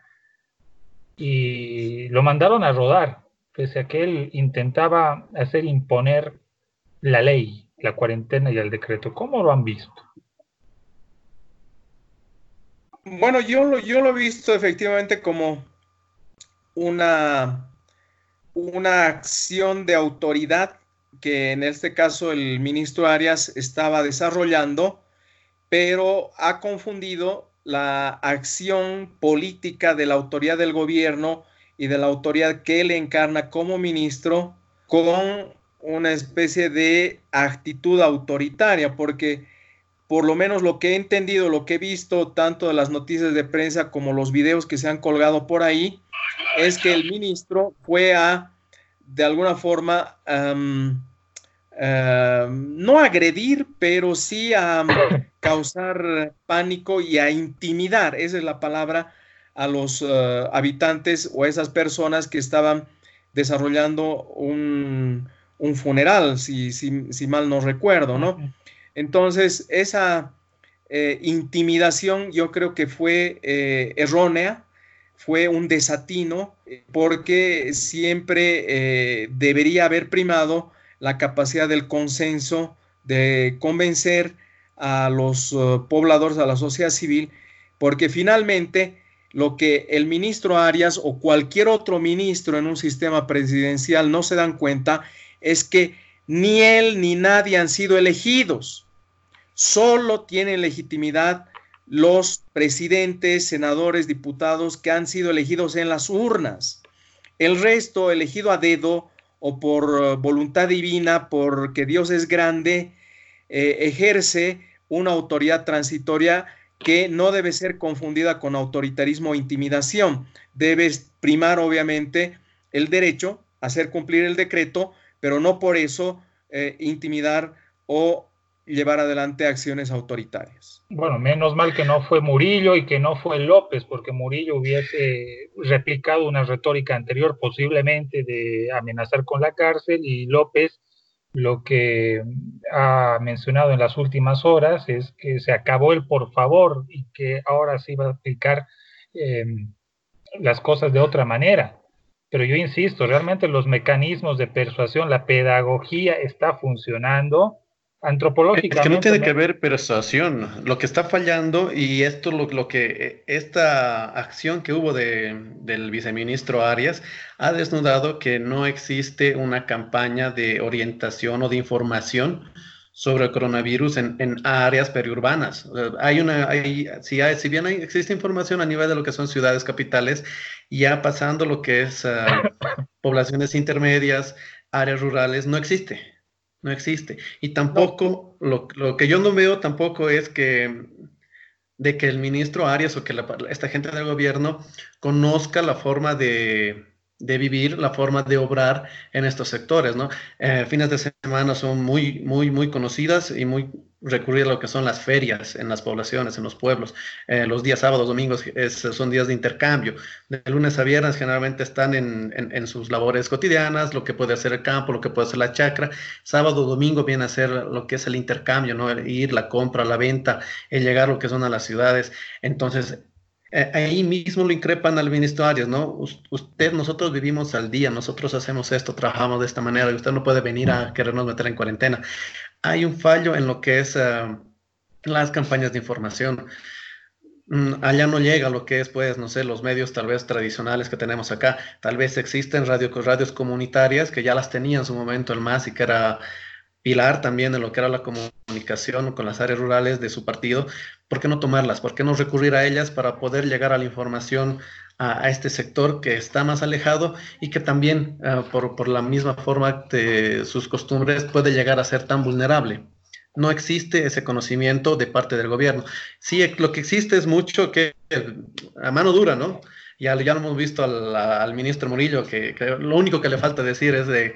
y lo mandaron a rodar, pese a que él intentaba hacer imponer la ley, la cuarentena y el decreto. ¿Cómo lo han visto? Bueno, yo lo, he visto efectivamente como una, una acción de autoridad que en este caso el ministro Arias estaba desarrollando, pero ha confundido la acción política de la autoridad del gobierno y de la autoridad que él encarna como ministro con una especie de actitud autoritaria, porque por lo menos lo que he entendido, lo que he visto tanto de las noticias de prensa como los videos que se han colgado por ahí, es que el ministro fue a, de alguna forma, no agredir, pero sí a causar pánico y a intimidar, esa es la palabra, a los eh, habitantes o a esas personas que estaban desarrollando un, funeral, si, si, mal no recuerdo, ¿no? Entonces, esa eh, intimidación yo creo que fue eh, errónea, fue un desatino porque siempre eh, debería haber primado la capacidad del consenso de convencer a los pobladores, a la sociedad civil, porque finalmente lo que el ministro Arias o cualquier otro ministro en un sistema presidencial no se dan cuenta es que ni él ni nadie han sido elegidos, solo tienen legitimidad los presidentes, senadores, diputados que han sido elegidos en las urnas. El resto, elegido a dedo o por eh, voluntad divina, porque Dios es grande, eh, ejerce una autoridad transitoria que no debe ser confundida con autoritarismo o intimidación. Debe primar, obviamente, el derecho a hacer cumplir el decreto, pero no por eso eh, intimidar o llevar adelante acciones autoritarias. Bueno, menos mal que no fue Murillo y que no fue López, porque Murillo hubiese replicado una retórica anterior posiblemente de amenazar con la cárcel y López lo que ha mencionado en las últimas horas es que se acabó el por favor y que ahora sí va a aplicar em, las cosas de otra manera. Pero yo insisto, realmente los mecanismos de persuasión, la pedagogía está funcionando antropológicamente. Es que no tiene que ver persuasión. Lo que está fallando, y esto lo, lo que esta acción que hubo de, del viceministro Arias ha desnudado que no existe una campaña de orientación o de información sobre el coronavirus en, en áreas periurbanas. Hay una, hay, si, hay, si bien hay, existe información a nivel de lo que son ciudades capitales, ya pasando lo que es ah, poblaciones intermedias, áreas rurales, no existe no existe. Y tampoco, lo, que yo no veo tampoco es que de que el ministro Arias o que esta gente del gobierno conozca la forma de, de vivir, la forma de obrar en estos sectores, ¿no? Eh, fines de semana son muy, muy, muy conocidas y muy recurrir a lo que son las ferias en las poblaciones, en los pueblos. Eh, los días sábados, domingos son días de intercambio. De lunes a viernes generalmente están en, en, sus labores cotidianas, lo que puede hacer el campo, lo que puede hacer la chacra. Sábado, domingo viene a ser lo que es el intercambio, ¿no? ir, la compra, la venta, el llegar lo que son a las ciudades. Entonces, eh, ahí mismo lo increpan al ministro Arias, ¿no? Usted, nosotros vivimos al día, nosotros hacemos esto, trabajamos de esta manera y usted no puede venir a querernos meter en cuarentena. Hay un fallo en lo que es eh, las campañas de información. Mm, allá no llega lo que es, pues, no sé, los medios tal vez tradicionales que tenemos acá. Tal vez existen radio, radios comunitarias que ya las tenía en su momento el MAS y que era pilar también en lo que era la comunicación con las áreas rurales de su partido, ¿por qué no tomarlas? ¿Por qué no recurrir a ellas para poder llegar a la información a, este sector que está más alejado y que también ah, por, la misma forma de sus costumbres puede llegar a ser tan vulnerable? No existe ese conocimiento de parte del gobierno. Sí, lo que existe es mucho que a mano dura, ¿no? Ya, ya lo hemos visto al, ministro Murillo, que, que, lo único que le falta decir es de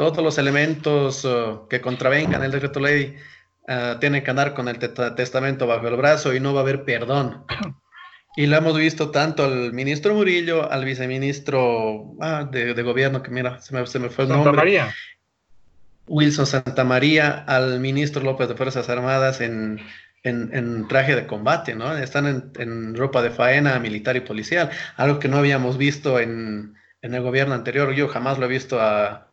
todos los elementos uh, que contravengan el decreto ley uh, tienen que andar con el testamento bajo el brazo y no va a haber perdón. Y lo hemos visto tanto al ministro Murillo, al viceministro ah, de, gobierno, que mira, se me, se me fue el Santa María. Wilson Santa María, al ministro López de Fuerzas Armadas en, en, traje de combate, ¿no? Están en, en, ropa de faena militar y policial, algo que no habíamos visto en, en el gobierno anterior. Yo jamás lo he visto a,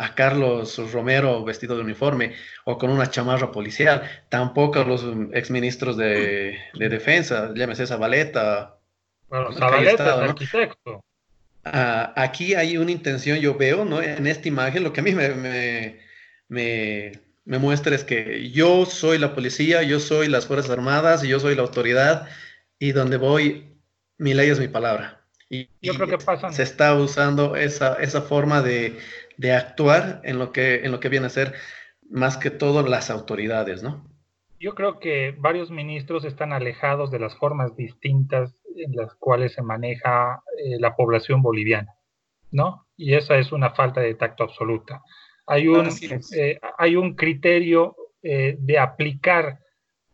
a Carlos Romero vestido de uniforme o con una chamarra policial, tampoco a los exministros de, de defensa, llámese Zabaleta. Bueno, Zabaleta es arquitecto. Ah, aquí hay una intención, yo veo, ¿no? En esta imagen, lo que a mí me, me, me, muestra es que yo soy la policía, yo soy las Fuerzas Armadas, yo soy la autoridad, y donde voy, mi ley es mi palabra. Y, yo creo que pasa. Se está usando esa, esa forma de, de actuar en lo que, en lo que viene a ser más que todo las autoridades, ¿no? Yo creo que varios ministros están alejados de las formas distintas en las cuales se maneja eh, la población boliviana, ¿no? Y esa es una falta de tacto absoluta. Hay un, eh, hay un criterio eh, de aplicar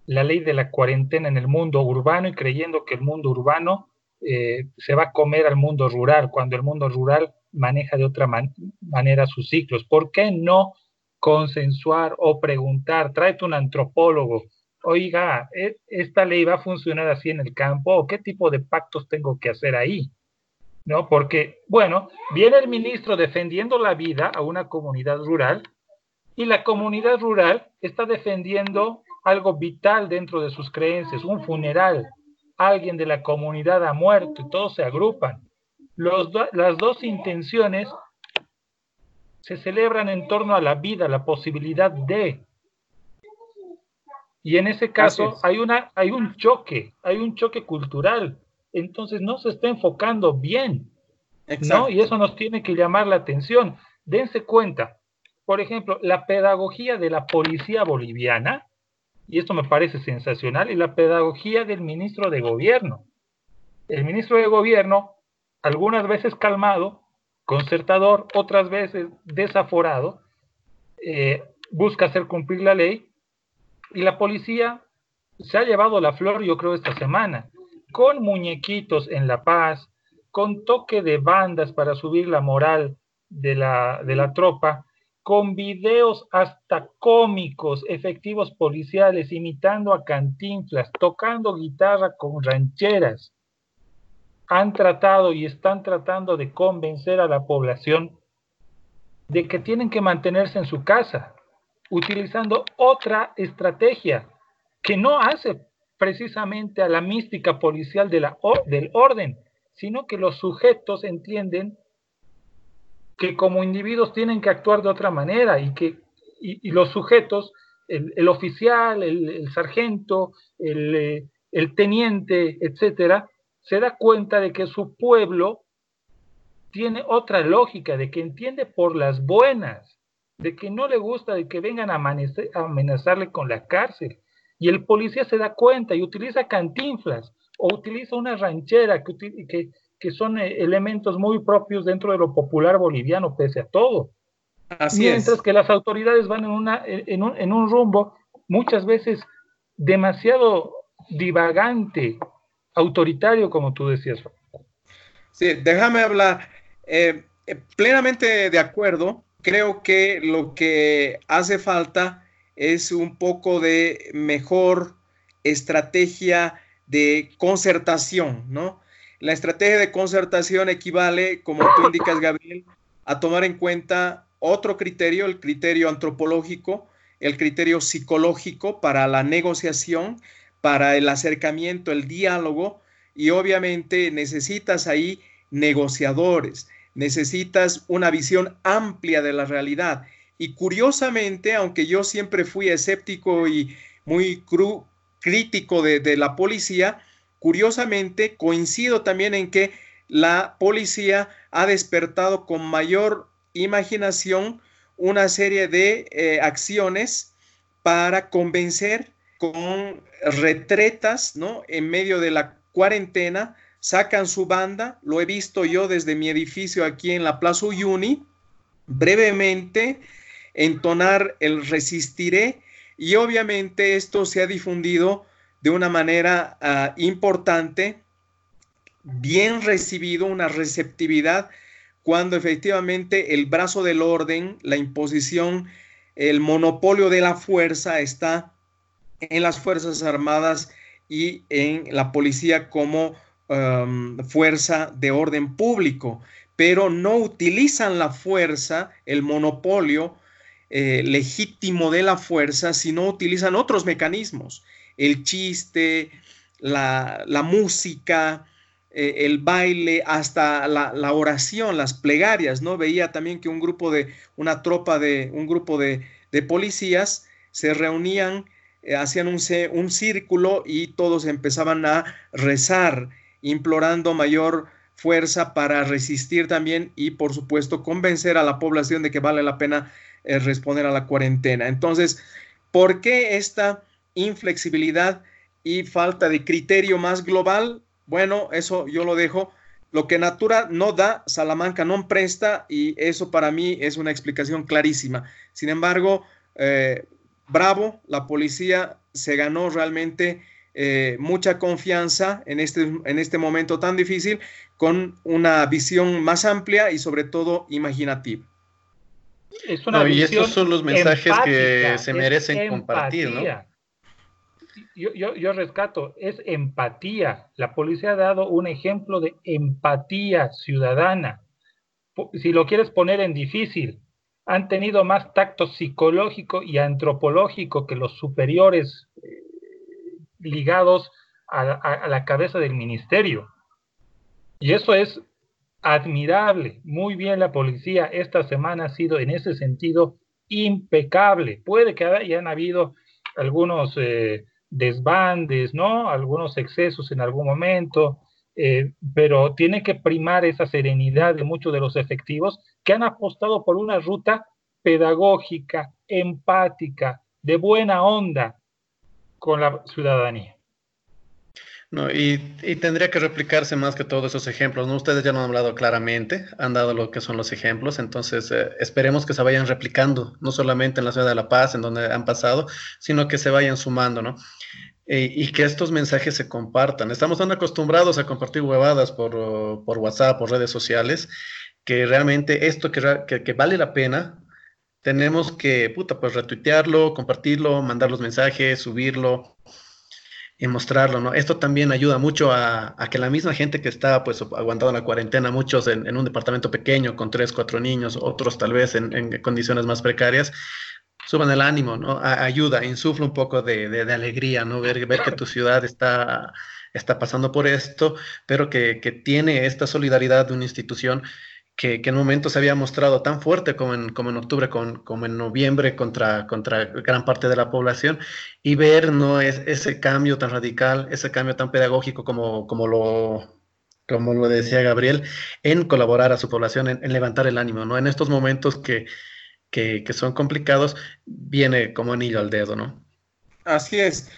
la ley de la cuarentena en el mundo urbano y creyendo que el mundo urbano se va a comer al mundo rural, cuando el mundo rural maneja de otra manera sus ciclos. ¿Por qué no consensuar o preguntar? Tráete un antropólogo. Oiga, ¿e-, ¿esta ley va a funcionar así en el campo? ¿O qué tipo de pactos tengo que hacer ahí? ¿No? Porque, bueno, viene el ministro defendiendo la vida a una comunidad rural y la comunidad rural está defendiendo algo vital dentro de sus creencias, un funeral. Alguien de la comunidad ha muerto y todos se agrupan las dos intenciones se celebran en torno a la vida, la posibilidad de. Y en ese caso hay, una, hay un choque, hay un choque cultural. Entonces no se está enfocando bien. ¿no? Y eso nos tiene que llamar la atención. Dense cuenta, por ejemplo, la pedagogía de la policía boliviana, y esto me parece sensacional, y la pedagogía del ministro de gobierno. El ministro de gobierno algunas veces calmado, concertador, otras veces desaforado, eh, busca hacer cumplir la ley y la policía se ha llevado la flor, yo creo, esta semana, con muñequitos en La Paz, con toque de bandas para subir la moral de la, de la tropa, con videos hasta cómicos, efectivos policiales, imitando a cantinflas, tocando guitarra con rancheras han tratado y están tratando de convencer a la población de que tienen que mantenerse en su casa, utilizando otra estrategia que no hace precisamente a la mística policial de la, del orden, sino que los sujetos entienden que como individuos tienen que actuar de otra manera y que y, los sujetos, el, oficial, el, sargento, el, eh, el teniente, etcétera, se da cuenta de que su pueblo tiene otra lógica, de que entiende por las buenas, de que no le gusta de que vengan a, amenazarle con la cárcel. Y el policía se da cuenta y utiliza cantinflas o utiliza una ranchera que, que son eh, elementos muy propios dentro de lo popular boliviano, pese a todo. Así Mientras que las autoridades van en, una, en, un, en un rumbo muchas veces demasiado divagante, autoritario, como tú decías. Sí, déjame hablar. Eh, eh, plenamente de acuerdo. Creo que lo que hace falta es un poco de mejor estrategia de concertación, ¿no? La estrategia de concertación equivale, como tú indicas, Gabriel, a tomar en cuenta otro criterio, el criterio antropológico, el criterio psicológico para la negociación, para el acercamiento, el diálogo, y obviamente necesitas ahí negociadores, necesitas una visión amplia de la realidad. Y curiosamente, aunque yo siempre fui escéptico y muy crítico de, la policía, curiosamente coincido también en que la policía ha despertado con mayor imaginación una serie de eh, acciones para convencer con retretas, ¿no? En medio de la cuarentena, sacan su banda, lo he visto yo desde mi edificio aquí en la Plaza Uyuni, brevemente entonar el resistiré y obviamente esto se ha difundido de una manera ah, importante, bien recibido, una receptividad cuando efectivamente el brazo del orden, la imposición, el monopolio de la fuerza está en las Fuerzas Armadas y en la policía como um, fuerza de orden público, pero no utilizan la fuerza, el monopolio eh, legítimo de la fuerza, sino utilizan otros mecanismos, el chiste, la, la música, eh, el baile, hasta la, oración, las plegarias, ¿no? Veía también que un grupo de, una tropa de, un grupo de, policías se reunían, hacían un, un círculo y todos empezaban a rezar, implorando mayor fuerza para resistir también y por supuesto convencer a la población de que vale la pena eh, responder a la cuarentena. Entonces, ¿por qué esta inflexibilidad y falta de criterio más global? Bueno, eso yo lo dejo. Lo que Natura no da, Salamanca no presta y eso para mí es una explicación clarísima. Sin embargo, eh, bravo, la policía se ganó realmente eh, mucha confianza en este, en este momento tan difícil con una visión más amplia y sobre todo imaginativa. y estos son los mensajes que se merecen compartir, ¿no? yo, rescato, es empatía. La policía ha dado un ejemplo de empatía ciudadana. Si lo quieres poner en difícil, han tenido más tacto psicológico y antropológico que los superiores eh, ligados a, la cabeza del ministerio. Y eso es admirable. Muy bien la policía esta semana ha sido en ese sentido impecable. Puede que hayan habido algunos eh, desbandes, ¿no? Algunos excesos en algún momento, eh, pero tiene que primar esa serenidad de muchos de los efectivos que han apostado por una ruta pedagógica, empática, de buena onda con la ciudadanía. No, y, tendría que replicarse más que todos esos ejemplos. Ustedes ya lo han hablado claramente, han dado lo que son los ejemplos, entonces eh, esperemos que se vayan replicando, no solamente en la ciudad de La Paz, en donde han pasado, sino que se vayan sumando, ¿no? Eh, y que estos mensajes se compartan. Estamos tan acostumbrados a compartir huevadas por, por WhatsApp, por redes sociales, que realmente esto que, que, vale la pena, tenemos que, puta, pues retuitearlo, compartirlo, mandar los mensajes, subirlo, y mostrarlo, ¿no? Esto también ayuda mucho a, que la misma gente que está, pues, aguantando la cuarentena, muchos en, un departamento pequeño con tres, cuatro niños, otros tal vez en, condiciones más precarias, suban el ánimo, ¿no? ayuda, insufla un poco de, alegría, ¿no? Ver, ver que tu ciudad está, está pasando por esto, pero que, que tiene esta solidaridad de una institución que, en un momento se había mostrado tan fuerte como en, como en octubre, con, como en noviembre contra, contra gran parte de la población, y ver ¿no? es, ese cambio tan radical, ese cambio tan pedagógico como, como, lo, como lo decía Gabriel, en colaborar a su población, en, levantar el ánimo, ¿no? En estos momentos que, que, son complicados, viene como anillo al dedo, ¿no? Así es.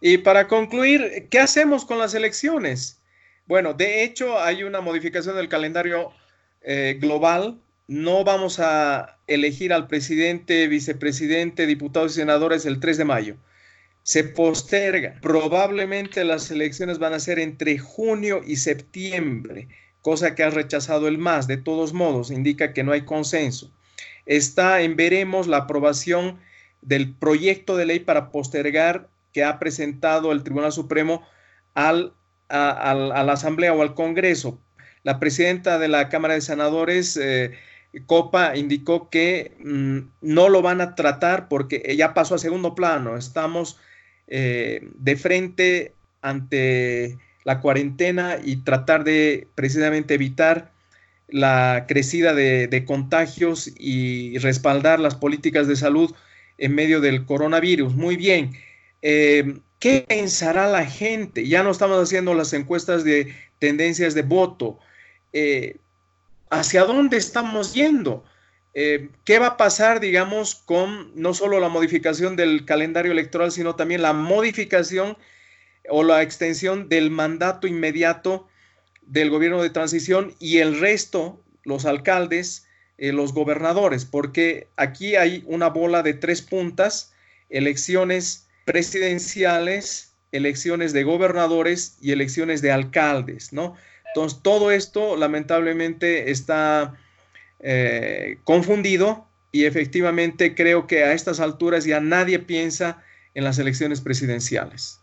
Y para concluir, ¿qué hacemos con las elecciones? Bueno, de hecho hay una modificación del calendario eh, global. No vamos a elegir al presidente, vicepresidente, diputados y senadores el 3 de mayo. Se posterga. Probablemente las elecciones van a ser entre junio y septiembre, cosa que ha rechazado el MAS. De todos modos, indica que no hay consenso. Está en veremos la aprobación del proyecto de ley para postergar que ha presentado el Tribunal Supremo al a, la Asamblea o al Congreso. La presidenta de la Cámara de Senadores, eh, Copa, indicó que mm, no lo van a tratar porque ya pasó a segundo plano. Estamos eh, de frente ante la cuarentena y tratar de precisamente evitar la crecida de, contagios y respaldar las políticas de salud en medio del coronavirus. Muy bien. Eh, ¿Qué pensará la gente? Ya no estamos haciendo las encuestas de tendencias de voto. Eh, ¿Hacia dónde estamos yendo? Eh, ¿Qué va a pasar, digamos, con no solo la modificación del calendario electoral, sino también la modificación o la extensión del mandato inmediato del gobierno de transición y el resto, los alcaldes, eh, los gobernadores? Porque aquí hay una bola de tres puntas, elecciones presidenciales, elecciones de gobernadores y elecciones de alcaldes, ¿no? Entonces, todo esto lamentablemente está eh, confundido y efectivamente creo que a estas alturas ya nadie piensa en las elecciones presidenciales.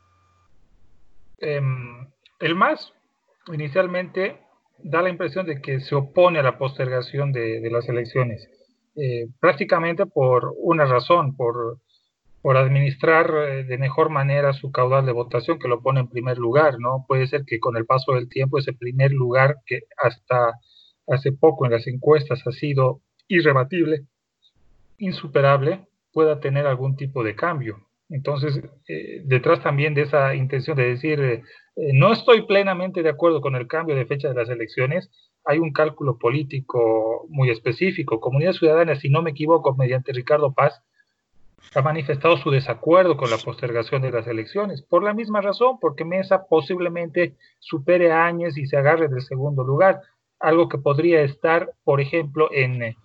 Em, el MAS inicialmente da la impresión de que se opone a la postergación de, las elecciones, eh, prácticamente por una razón, por por administrar eh, de mejor manera su caudal de votación que lo pone en primer lugar, ¿no? Puede ser que con el paso del tiempo ese primer lugar que hasta hace poco en las encuestas ha sido irrebatible, insuperable, pueda tener algún tipo de cambio. Entonces, eh, detrás también de esa intención de decir, eh, no estoy plenamente de acuerdo con el cambio de fecha de las elecciones, hay un cálculo político muy específico. Comunidad Ciudadana, si no me equivoco, mediante Ricardo Paz, ha manifestado su desacuerdo con la postergación de las elecciones, por la misma razón, porque Mesa posiblemente supere a Áñez y se agarre del segundo lugar, algo que podría estar, por ejemplo, en,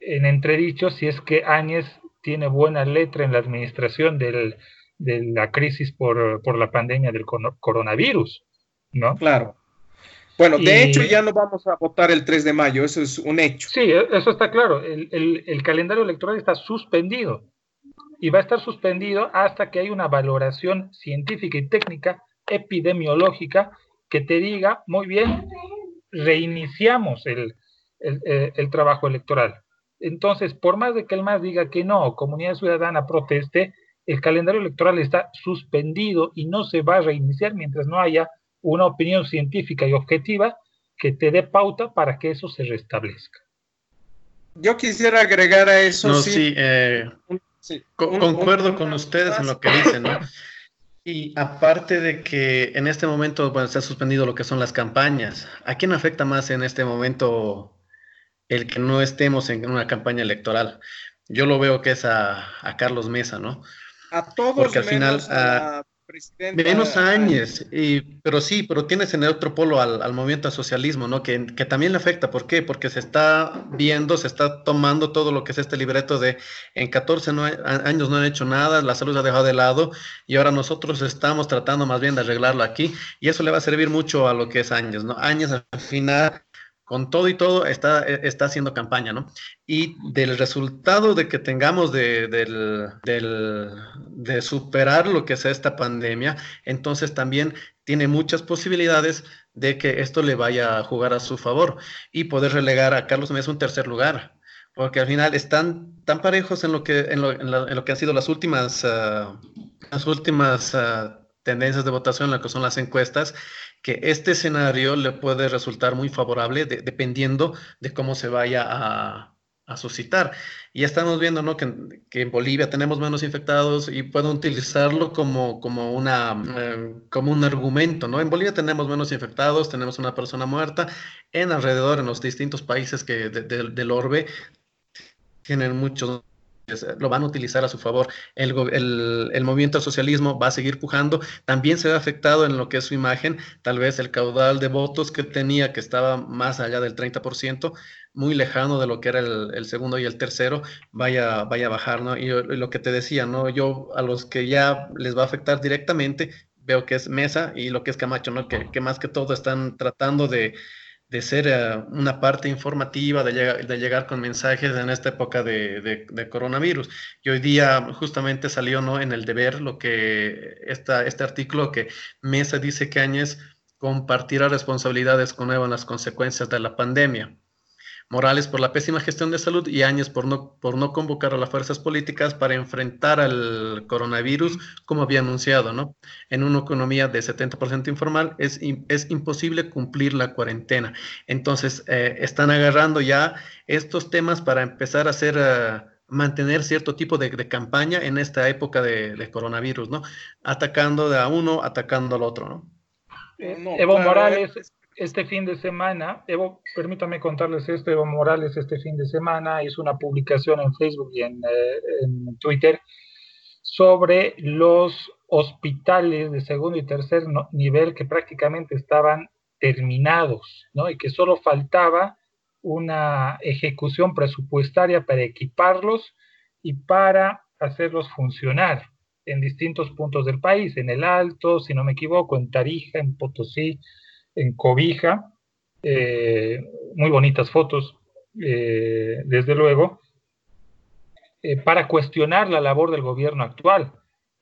en entredicho si es que Áñez tiene buena letra en la administración del, de la crisis por, por, la pandemia del coronavirus, ¿no? Claro. Bueno, de hecho ya no vamos a votar el 3 de mayo, eso es un hecho. Sí, e, eso está claro. El, el, el calendario electoral está suspendido y va a estar suspendido hasta que haya una valoración científica y técnica epidemiológica que te diga, muy bien, reiniciamos el, eh, el, trabajo electoral. Entonces, por más de que el MAS diga que no, comunidad ciudadana proteste, el calendario electoral está suspendido y no se va a reiniciar mientras no haya una opinión científica y objetiva que te dé pauta para que eso se restablezca. Yo quisiera agregar a eso. sí, sí eh, concuerdo con ustedes en lo que dicen, ¿no? Y aparte de que en este momento bueno, se ha suspendido lo que son las campañas, ¿a quién afecta más en este momento el que no estemos en una campaña electoral? Yo lo veo que es a, Carlos Mesa, ¿no? A todos Porque al final, a, Menos años, y, pero sí, pero tienes en el otro polo al, movimiento al socialismo, ¿no? Que, que, también le afecta. ¿Por qué? Porque se está viendo, se está tomando todo lo que es este libreto de en 14 años no han hecho nada, la salud se ha dejado de lado y ahora nosotros estamos tratando más bien de arreglarlo aquí y eso le va a servir mucho a lo que es años, ¿no? Años al final con todo y todo está, e, está haciendo campaña, ¿no? Y del resultado de que tengamos de, superar lo que es esta pandemia, entonces también tiene muchas posibilidades de que esto le vaya a jugar a su favor y poder relegar a Carlos Mesa un tercer lugar. Porque al final están tan parejos en lo que, en lo que han sido las últimas, ah, las últimas ah, tendencias de votación, lo que son las encuestas, que este escenario le puede resultar muy favorable dependiendo de cómo se vaya a, suscitar. Y estamos viendo ¿no? que, en Bolivia tenemos menos infectados y pueden utilizarlo como, como, una, eh, como un argumento. ¿no? En Bolivia tenemos menos infectados, tenemos una persona muerta. En alrededor, en los distintos países que del orbe, tienen muchos lo van a utilizar a su favor. El, el, movimiento al socialismo va a seguir pujando. También se ve afectado en lo que es su imagen. Tal vez el caudal de votos que tenía, que estaba más allá del 30%, muy lejano de lo que era el, segundo y el tercero, vaya, vaya a bajar, ¿no? Y, lo que te decía, ¿no? Yo a los que ya les va a afectar directamente, veo que es Mesa y lo que es Camacho, ¿no? Que, que más que todo están tratando de de ser eh, una parte informativa, de, de, llegar con mensajes en esta época de, coronavirus. Y hoy día justamente salió ¿no? en el deber lo que esta, este artículo que Mesa dice que Áñez compartirá responsabilidades con en las consecuencias de la pandemia. Morales por la pésima gestión de salud y Áñez por no, por no convocar a las fuerzas políticas para enfrentar al coronavirus, como había anunciado, ¿no? En una economía de 70% informal es, es imposible cumplir la cuarentena. Entonces, eh, están agarrando ya estos temas para empezar a hacer... Eh, mantener cierto tipo de, campaña en esta época de, coronavirus, ¿no? Atacando de a uno, atacando al otro, ¿no? Evo Morales, este fin de semana, Evo, permítame contarles esto, Evo Morales este fin de semana hizo una publicación en Facebook y en, eh, Twitter sobre los hospitales de segundo y tercer nivel que prácticamente estaban terminados, ¿no? Y que solo faltaba una ejecución presupuestaria para equiparlos y para hacerlos funcionar en distintos puntos del país, en el Alto, si no me equivoco, en Tarija, en Potosí, en Cobija, eh, muy bonitas fotos, eh, desde luego, eh, para cuestionar la labor del gobierno actual.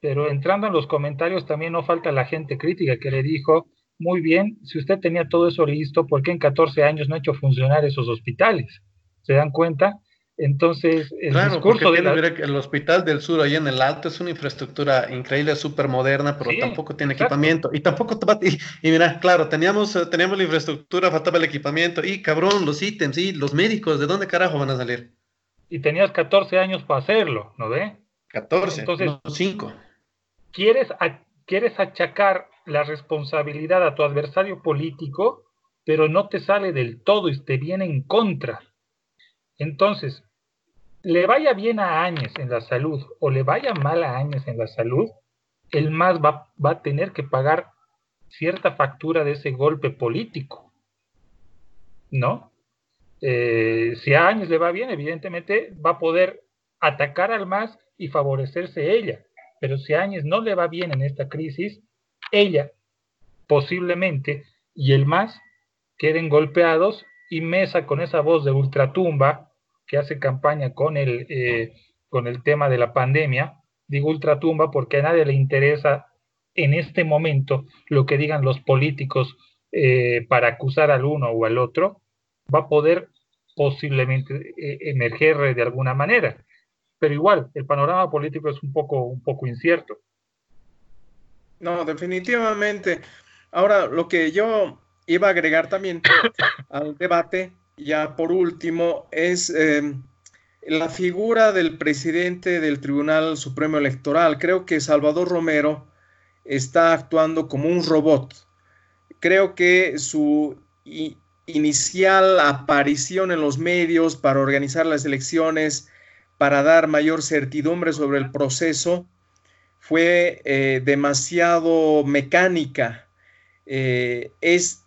Pero entrando en los comentarios también no falta la gente crítica que le dijo, muy bien, si usted tenía todo eso listo, ¿por qué en 14 años no ha hecho funcionar esos hospitales? ¿Se dan cuenta? Entonces, el discurso de el Hospital del Sur, ahí en el Alto, es una infraestructura increíble, súper moderna, pero tampoco tiene equipamiento. Y tampoco, y, y, mira, claro, teníamos, eh, teníamos la infraestructura, faltaba el equipamiento. Y cabrón, los ítems, y los médicos, ¿de dónde carajo van a salir? Y tenías 14 años para hacerlo, ¿no ve? 14, Entonces, no 5. ¿quieres, quieres achacar la responsabilidad a tu adversario político, pero no te sale del todo y te viene en contra. Entonces, le vaya bien a Áñez en la salud o le vaya mal a Áñez en la salud, el más va, a tener que pagar cierta factura de ese golpe político. ¿No? Eh, si a Áñez le va bien, evidentemente va a poder atacar al más y favorecerse ella. Pero si Áñez no le va bien en esta crisis, ella posiblemente y el más queden golpeados y Mesa con esa voz de ultratumba que hace campaña con el, eh, con el tema de la pandemia, digo ultratumba porque a nadie le interesa en este momento lo que digan los políticos eh, para acusar al uno o al otro, va a poder posiblemente eh, emerger de alguna manera. Pero igual, el panorama político es un poco, un poco incierto. No, definitivamente. Ahora, lo que yo iba a agregar también al debate ya por último, es em, la figura del presidente del Tribunal Supremo Electoral. Creo que Salvador Romero está actuando como un robot. Creo que su inicial aparición en los medios para organizar las elecciones, para dar mayor certidumbre sobre el proceso, fue eh, demasiado mecánica. Eh, es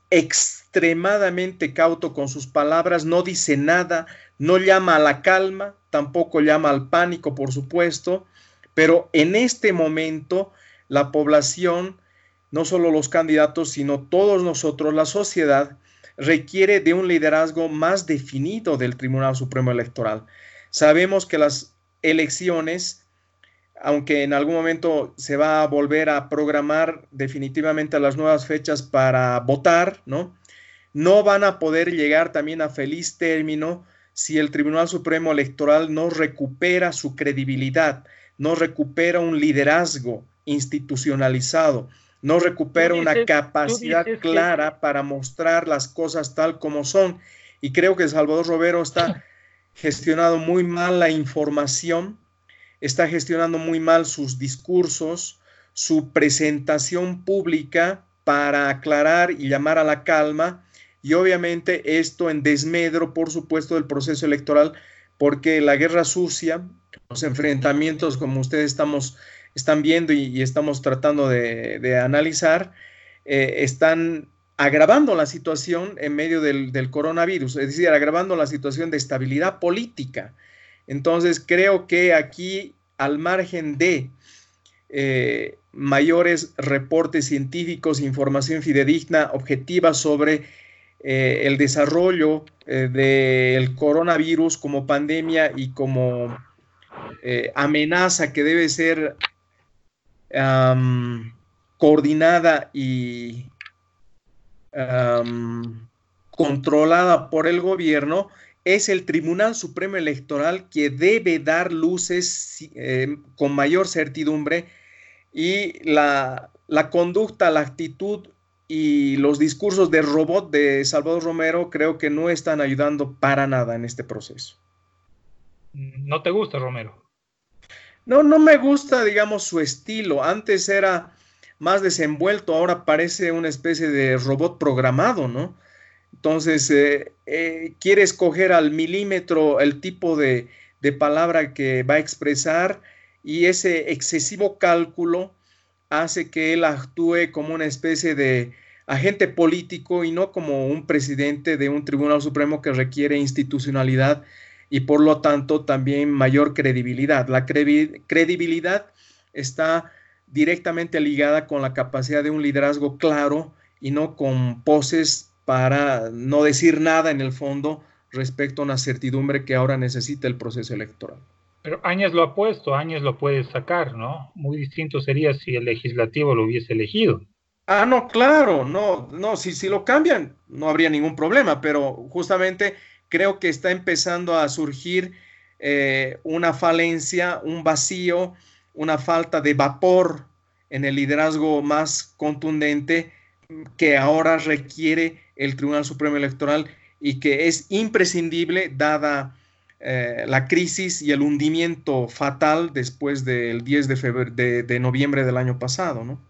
extremadamente cauto con sus palabras, no dice nada, no llama a la calma, tampoco llama al pánico, por supuesto, pero en este momento la población, no solo los candidatos, sino todos nosotros, la sociedad, requiere de un liderazgo más definido del Tribunal Supremo Electoral. Sabemos que las elecciones aunque en algún momento se va a volver a programar definitivamente las nuevas fechas para votar, ¿no? No van a poder llegar también a feliz término si el Tribunal Supremo Electoral no recupera su credibilidad, no recupera un liderazgo institucionalizado, no recupera una capacidad clara para mostrar las cosas tal como son. Y creo que Salvador Robero está gestionado muy mal la información está gestionando muy mal sus discursos, su presentación pública para aclarar y llamar a la calma y obviamente esto en desmedro, por supuesto, del proceso electoral, porque la guerra sucia enfrentamientos como ustedes estamos, están viendo y, estamos tratando de, analizar, eh, están agravando la situación en medio del, coronavirus, es decir, agravando la situación de estabilidad política. Entonces, creo que aquí, al margen de eh, mayores reportes científicos, información fidedigna, objetiva sobre eh, el desarrollo eh, del coronavirus como pandemia y como amenaza que debe ser coordinada y controlada por el gobierno, es el Tribunal Supremo Electoral que debe dar luces eh, con mayor certidumbre y la, conducta, la actitud y los discursos de robot de Salvador Romero creo que no están ayudando para nada en este proceso. ¿No te gusta Romero? No, no me gusta, digamos, su estilo. Antes era más desenvuelto, ahora parece una especie de robot programado, ¿no? Entonces, eh, eh, quiere escoger al milímetro el tipo de, palabra que va a expresar y ese excesivo cálculo hace que él actúe como una especie de agente político y no como un presidente de un tribunal supremo que requiere institucionalidad y por lo tanto también mayor credibilidad. La credibilidad está directamente ligada con la capacidad de un liderazgo claro y no con poses para no decir nada en el fondo respecto a una certidumbre que ahora necesita el proceso electoral. Pero Áñez lo ha puesto, Áñez lo puede sacar, ¿no? Muy distinto sería si el legislativo lo hubiese elegido. Ah, no, claro, no, no, si, lo cambian no habría ningún problema, pero justamente creo que está empezando a surgir eh, una falencia, un vacío, una falta de vapor en el liderazgo más contundente que ahora requiere el Tribunal Supremo Electoral y que es imprescindible dada eh, la crisis y el hundimiento fatal después del 10 de, febrero, de, noviembre del año pasado, ¿no?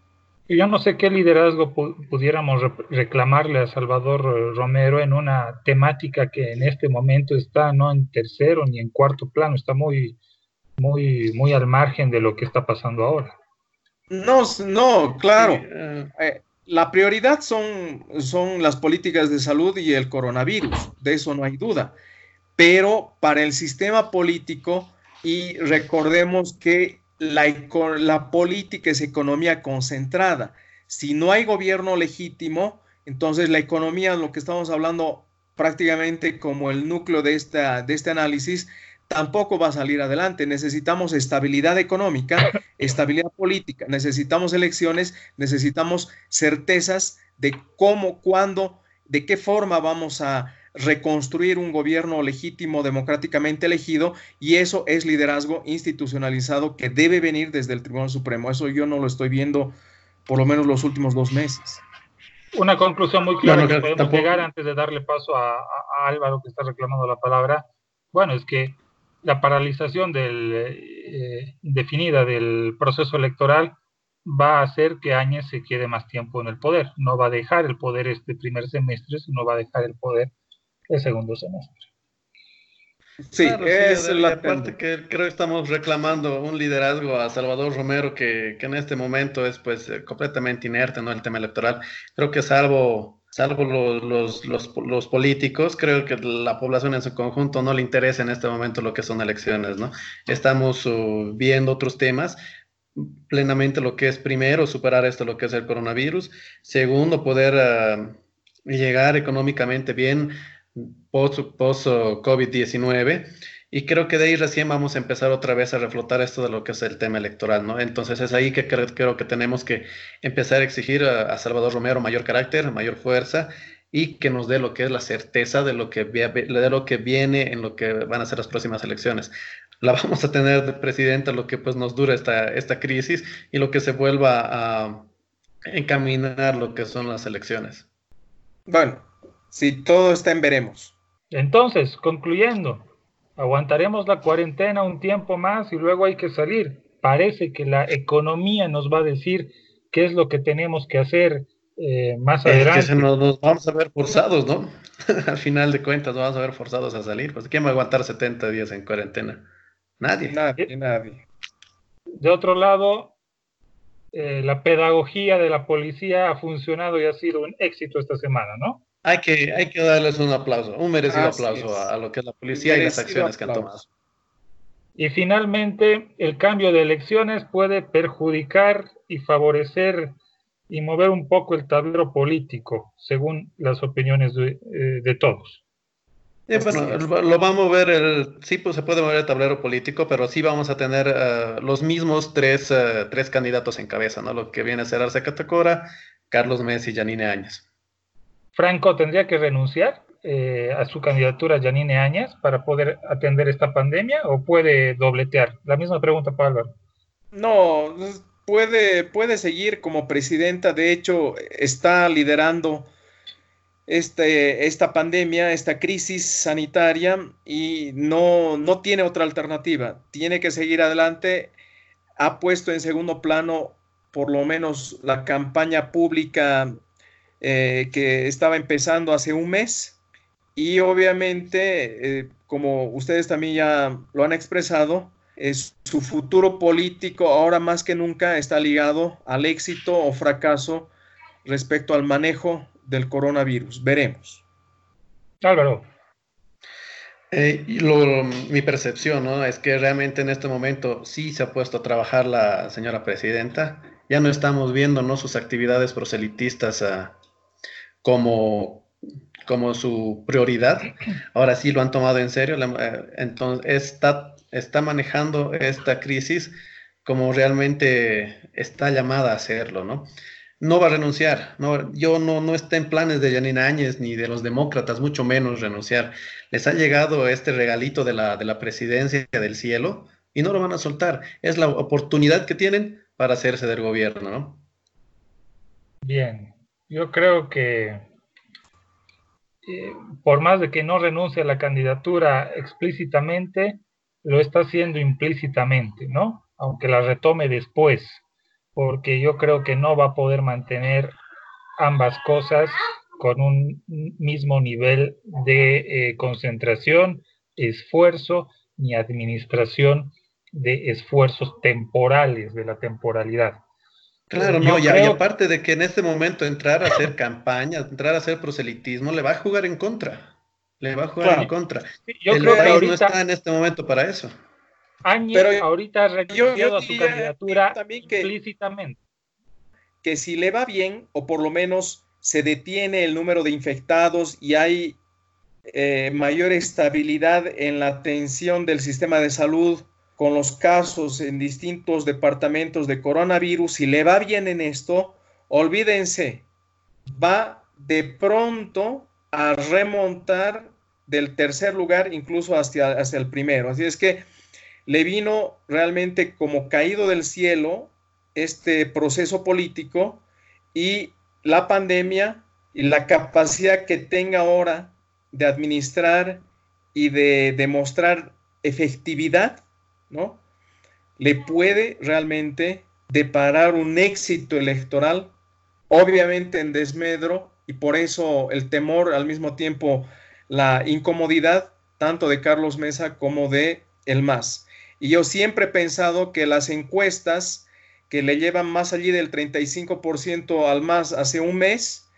Yo no sé qué liderazgo pudiéramos reclamarle a Salvador eh, Romero en una temática que en este momento está no en tercero ni en cuarto plano, está muy, muy, muy al margen de lo que está pasando ahora. No, no, claro. Eh, la prioridad son, son las políticas de salud y el coronavirus, de eso no hay duda. Pero para el sistema político, y recordemos que la, la política es economía concentrada. Si no hay gobierno legítimo, entonces la economía, lo que estamos hablando prácticamente como el núcleo de, esta, de este análisis, tampoco va a salir adelante. Necesitamos estabilidad económica, estabilidad política, necesitamos elecciones, necesitamos certezas de cómo, cuándo, de qué forma vamos a reconstruir un gobierno legítimo, democráticamente elegido, y eso es liderazgo institucionalizado que debe venir desde el Tribunal Supremo. Eso yo no lo estoy viendo por lo menos los últimos dos meses. Una conclusión muy clara que podemos llegar antes de darle paso a, a Álvaro que está reclamando la palabra. Bueno, es que la paralización del, eh, indefinida del proceso electoral va a hacer que Áñez se quede más tiempo en el poder. No va a dejar el poder este primer semestre, sino va a dejar el poder el segundo semestre. Sí, es la parte que creo que estamos reclamando un liderazgo a Salvador Romero que, que en este momento es pues eh, completamente inerte, ¿no? El tema electoral. Creo que salvo salvo los, los, los, políticos, creo que la población en su conjunto no le interesa en este momento lo que son elecciones, ¿no? Estamos uh, viendo otros temas, plenamente lo que es primero, superar esto, lo que es el coronavirus, segundo, poder uh, llegar económicamente bien post-COVID-19. Y creo que de ahí recién vamos a empezar otra vez a reflotar esto de lo que es el tema electoral, ¿no? Entonces es ahí que creo, que tenemos que empezar a exigir a, Salvador Romero mayor carácter, mayor fuerza y que nos dé lo que es la certeza de lo que, de lo que viene en lo que van a ser las próximas elecciones. La vamos a tener de presidenta lo que pues nos dura esta, esta crisis y lo que se vuelva a encaminar lo que son las elecciones. Bueno, si todo está en veremos. Entonces, concluyendo, Aguantaremos la cuarentena un tiempo más y luego hay que salir. Parece que la economía nos va a decir qué es lo que tenemos que hacer eh, más adelante. Es que nos, vamos a ver forzados, ¿no? Al final de cuentas, nos vamos a ver forzados a salir. Pues, ¿quién va a aguantar 70 días en cuarentena? Nadie. Nadie, nadie. De otro lado, eh, la pedagogía de la policía ha funcionado y ha sido un éxito esta semana, ¿no? Hay que, hay que darles un aplauso, un merecido aplauso a, lo que es la policía y las acciones que han tomado. Y finalmente, el cambio de elecciones puede perjudicar y favorecer y mover un poco el tablero político, según las opiniones de, eh, todos. Pues, lo vamos a ver, el, sí pues, se puede mover el tablero político, pero sí vamos a tener eh, los mismos tres, eh, tres, candidatos en cabeza, ¿no? Lo que viene a ser Arce Catacora, Carlos Messi y Janine Áñez. Franco tendría que renunciar eh, a su candidatura Janine Áñez para poder atender esta pandemia o puede dobletear? La misma pregunta para. No, puede, puede seguir como presidenta. De hecho, está liderando este, esta pandemia, esta crisis sanitaria y no, no tiene otra alternativa. Tiene que seguir adelante. Ha puesto en segundo plano por lo menos la campaña pública eh, que estaba empezando hace un mes y obviamente, eh, como ustedes también ya lo han expresado, es, su futuro político ahora más que nunca está ligado al éxito o fracaso respecto al manejo del coronavirus. Veremos. Álvaro. Eh, mi percepción ¿no? es que realmente en este momento sí se ha puesto a trabajar la señora presidenta. Ya no estamos viendo ¿no? sus actividades proselitistas como, como su prioridad. Ahora sí lo han tomado en serio. Eh, entonces está, está manejando esta crisis como realmente está llamada a hacerlo, ¿no? No va a renunciar. No, yo no, no está en planes de Janine Áñez ni de los demócratas, mucho menos renunciar. Les ha llegado este regalito de la, de la presidencia del cielo y no lo van a soltar. Es la oportunidad que tienen para hacerse del gobierno, ¿no? Bien, yo creo que eh, por más de que no renuncie a la candidatura explícitamente, lo está haciendo implícitamente, ¿no? Aunque la retome después, porque yo creo que no va a poder mantener ambas cosas con un mismo nivel de eh, concentración, esfuerzo ni administración de esfuerzos temporales de la temporalidad. Claro, no, y, aparte de que en este momento entrar a hacer campaña, entrar a hacer proselitismo, le va a jugar en contra. Le va a jugar en contra. Yo creo que ahorita, no está en este momento para eso. Áñez ahorita ha renunciado a su candidatura explícitamente. Que si le va bien, o por lo menos se detiene el número de infectados y hay eh, mayor estabilidad en la atención del sistema de salud, con los casos en distintos departamentos de coronavirus, si le va bien en esto, olvídense, va de pronto a remontar del tercer lugar incluso hacia, hacia el primero. Así es que le vino realmente como caído del cielo este proceso político y la pandemia y la capacidad que tenga ahora de administrar y de demostrar efectividad ¿no? Le puede realmente deparar un éxito electoral, obviamente en desmedro, y por eso el temor, al mismo tiempo la incomodidad, tanto de Carlos Mesa como de el MAS. Y yo siempre he pensado que las encuestas que le llevan más allí del 35% al MAS hace un mes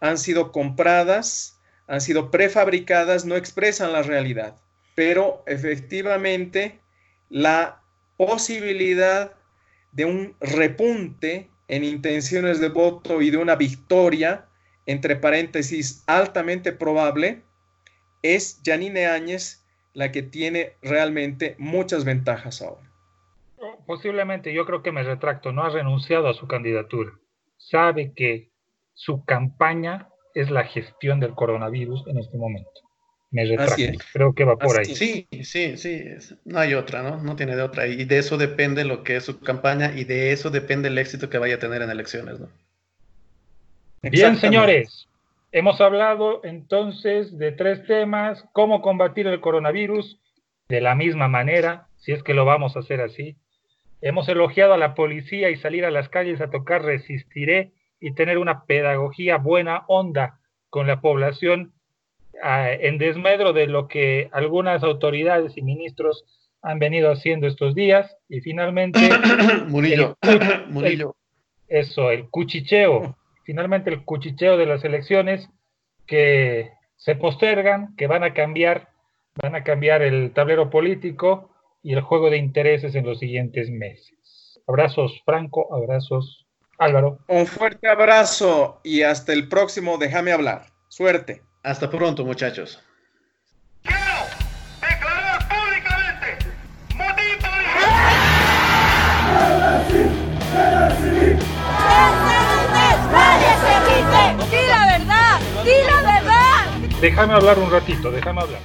han sido compradas, han sido prefabricadas, no expresan la realidad. Pero efectivamente la posibilidad de un repunte en intenciones de voto y de una victoria, entre paréntesis, altamente probable, es Janine Áñez la que tiene realmente muchas ventajas ahora. Posiblemente, yo creo que me retracto, no ha renunciado a su candidatura. Sabe que su campaña es la gestión del coronavirus en este momento me retracto. Creo que va por ahí. Sí, sí, sí, no hay otra, ¿no? No tiene de otra. Y de eso depende lo que es su campaña y de eso depende el éxito que vaya a tener en elecciones, ¿no? Bien, señores, hemos hablado entonces de tres temas, cómo combatir el coronavirus de la misma manera, si es que lo vamos a hacer así. Hemos elogiado a la policía y salir a las calles a tocar resistiré y tener una pedagogía buena onda con la población en desmedro de lo que algunas autoridades y ministros han venido haciendo estos días y finalmente Murillo, Murillo. eso, el cuchicheo, finalmente el cuchicheo de las elecciones que se postergan, que van a cambiar, van a cambiar el tablero político y el juego de intereses en los siguientes meses. Abrazos Franco, abrazos Álvaro. Un fuerte abrazo y hasta el próximo Déjame hablar. Suerte. Hasta pronto, muchachos. Quiero declarar públicamente motivo ¡Nadie se quite! ¡Di la verdad! ¡Di la verdad! Déjame hablar un ratito, déjame hablar.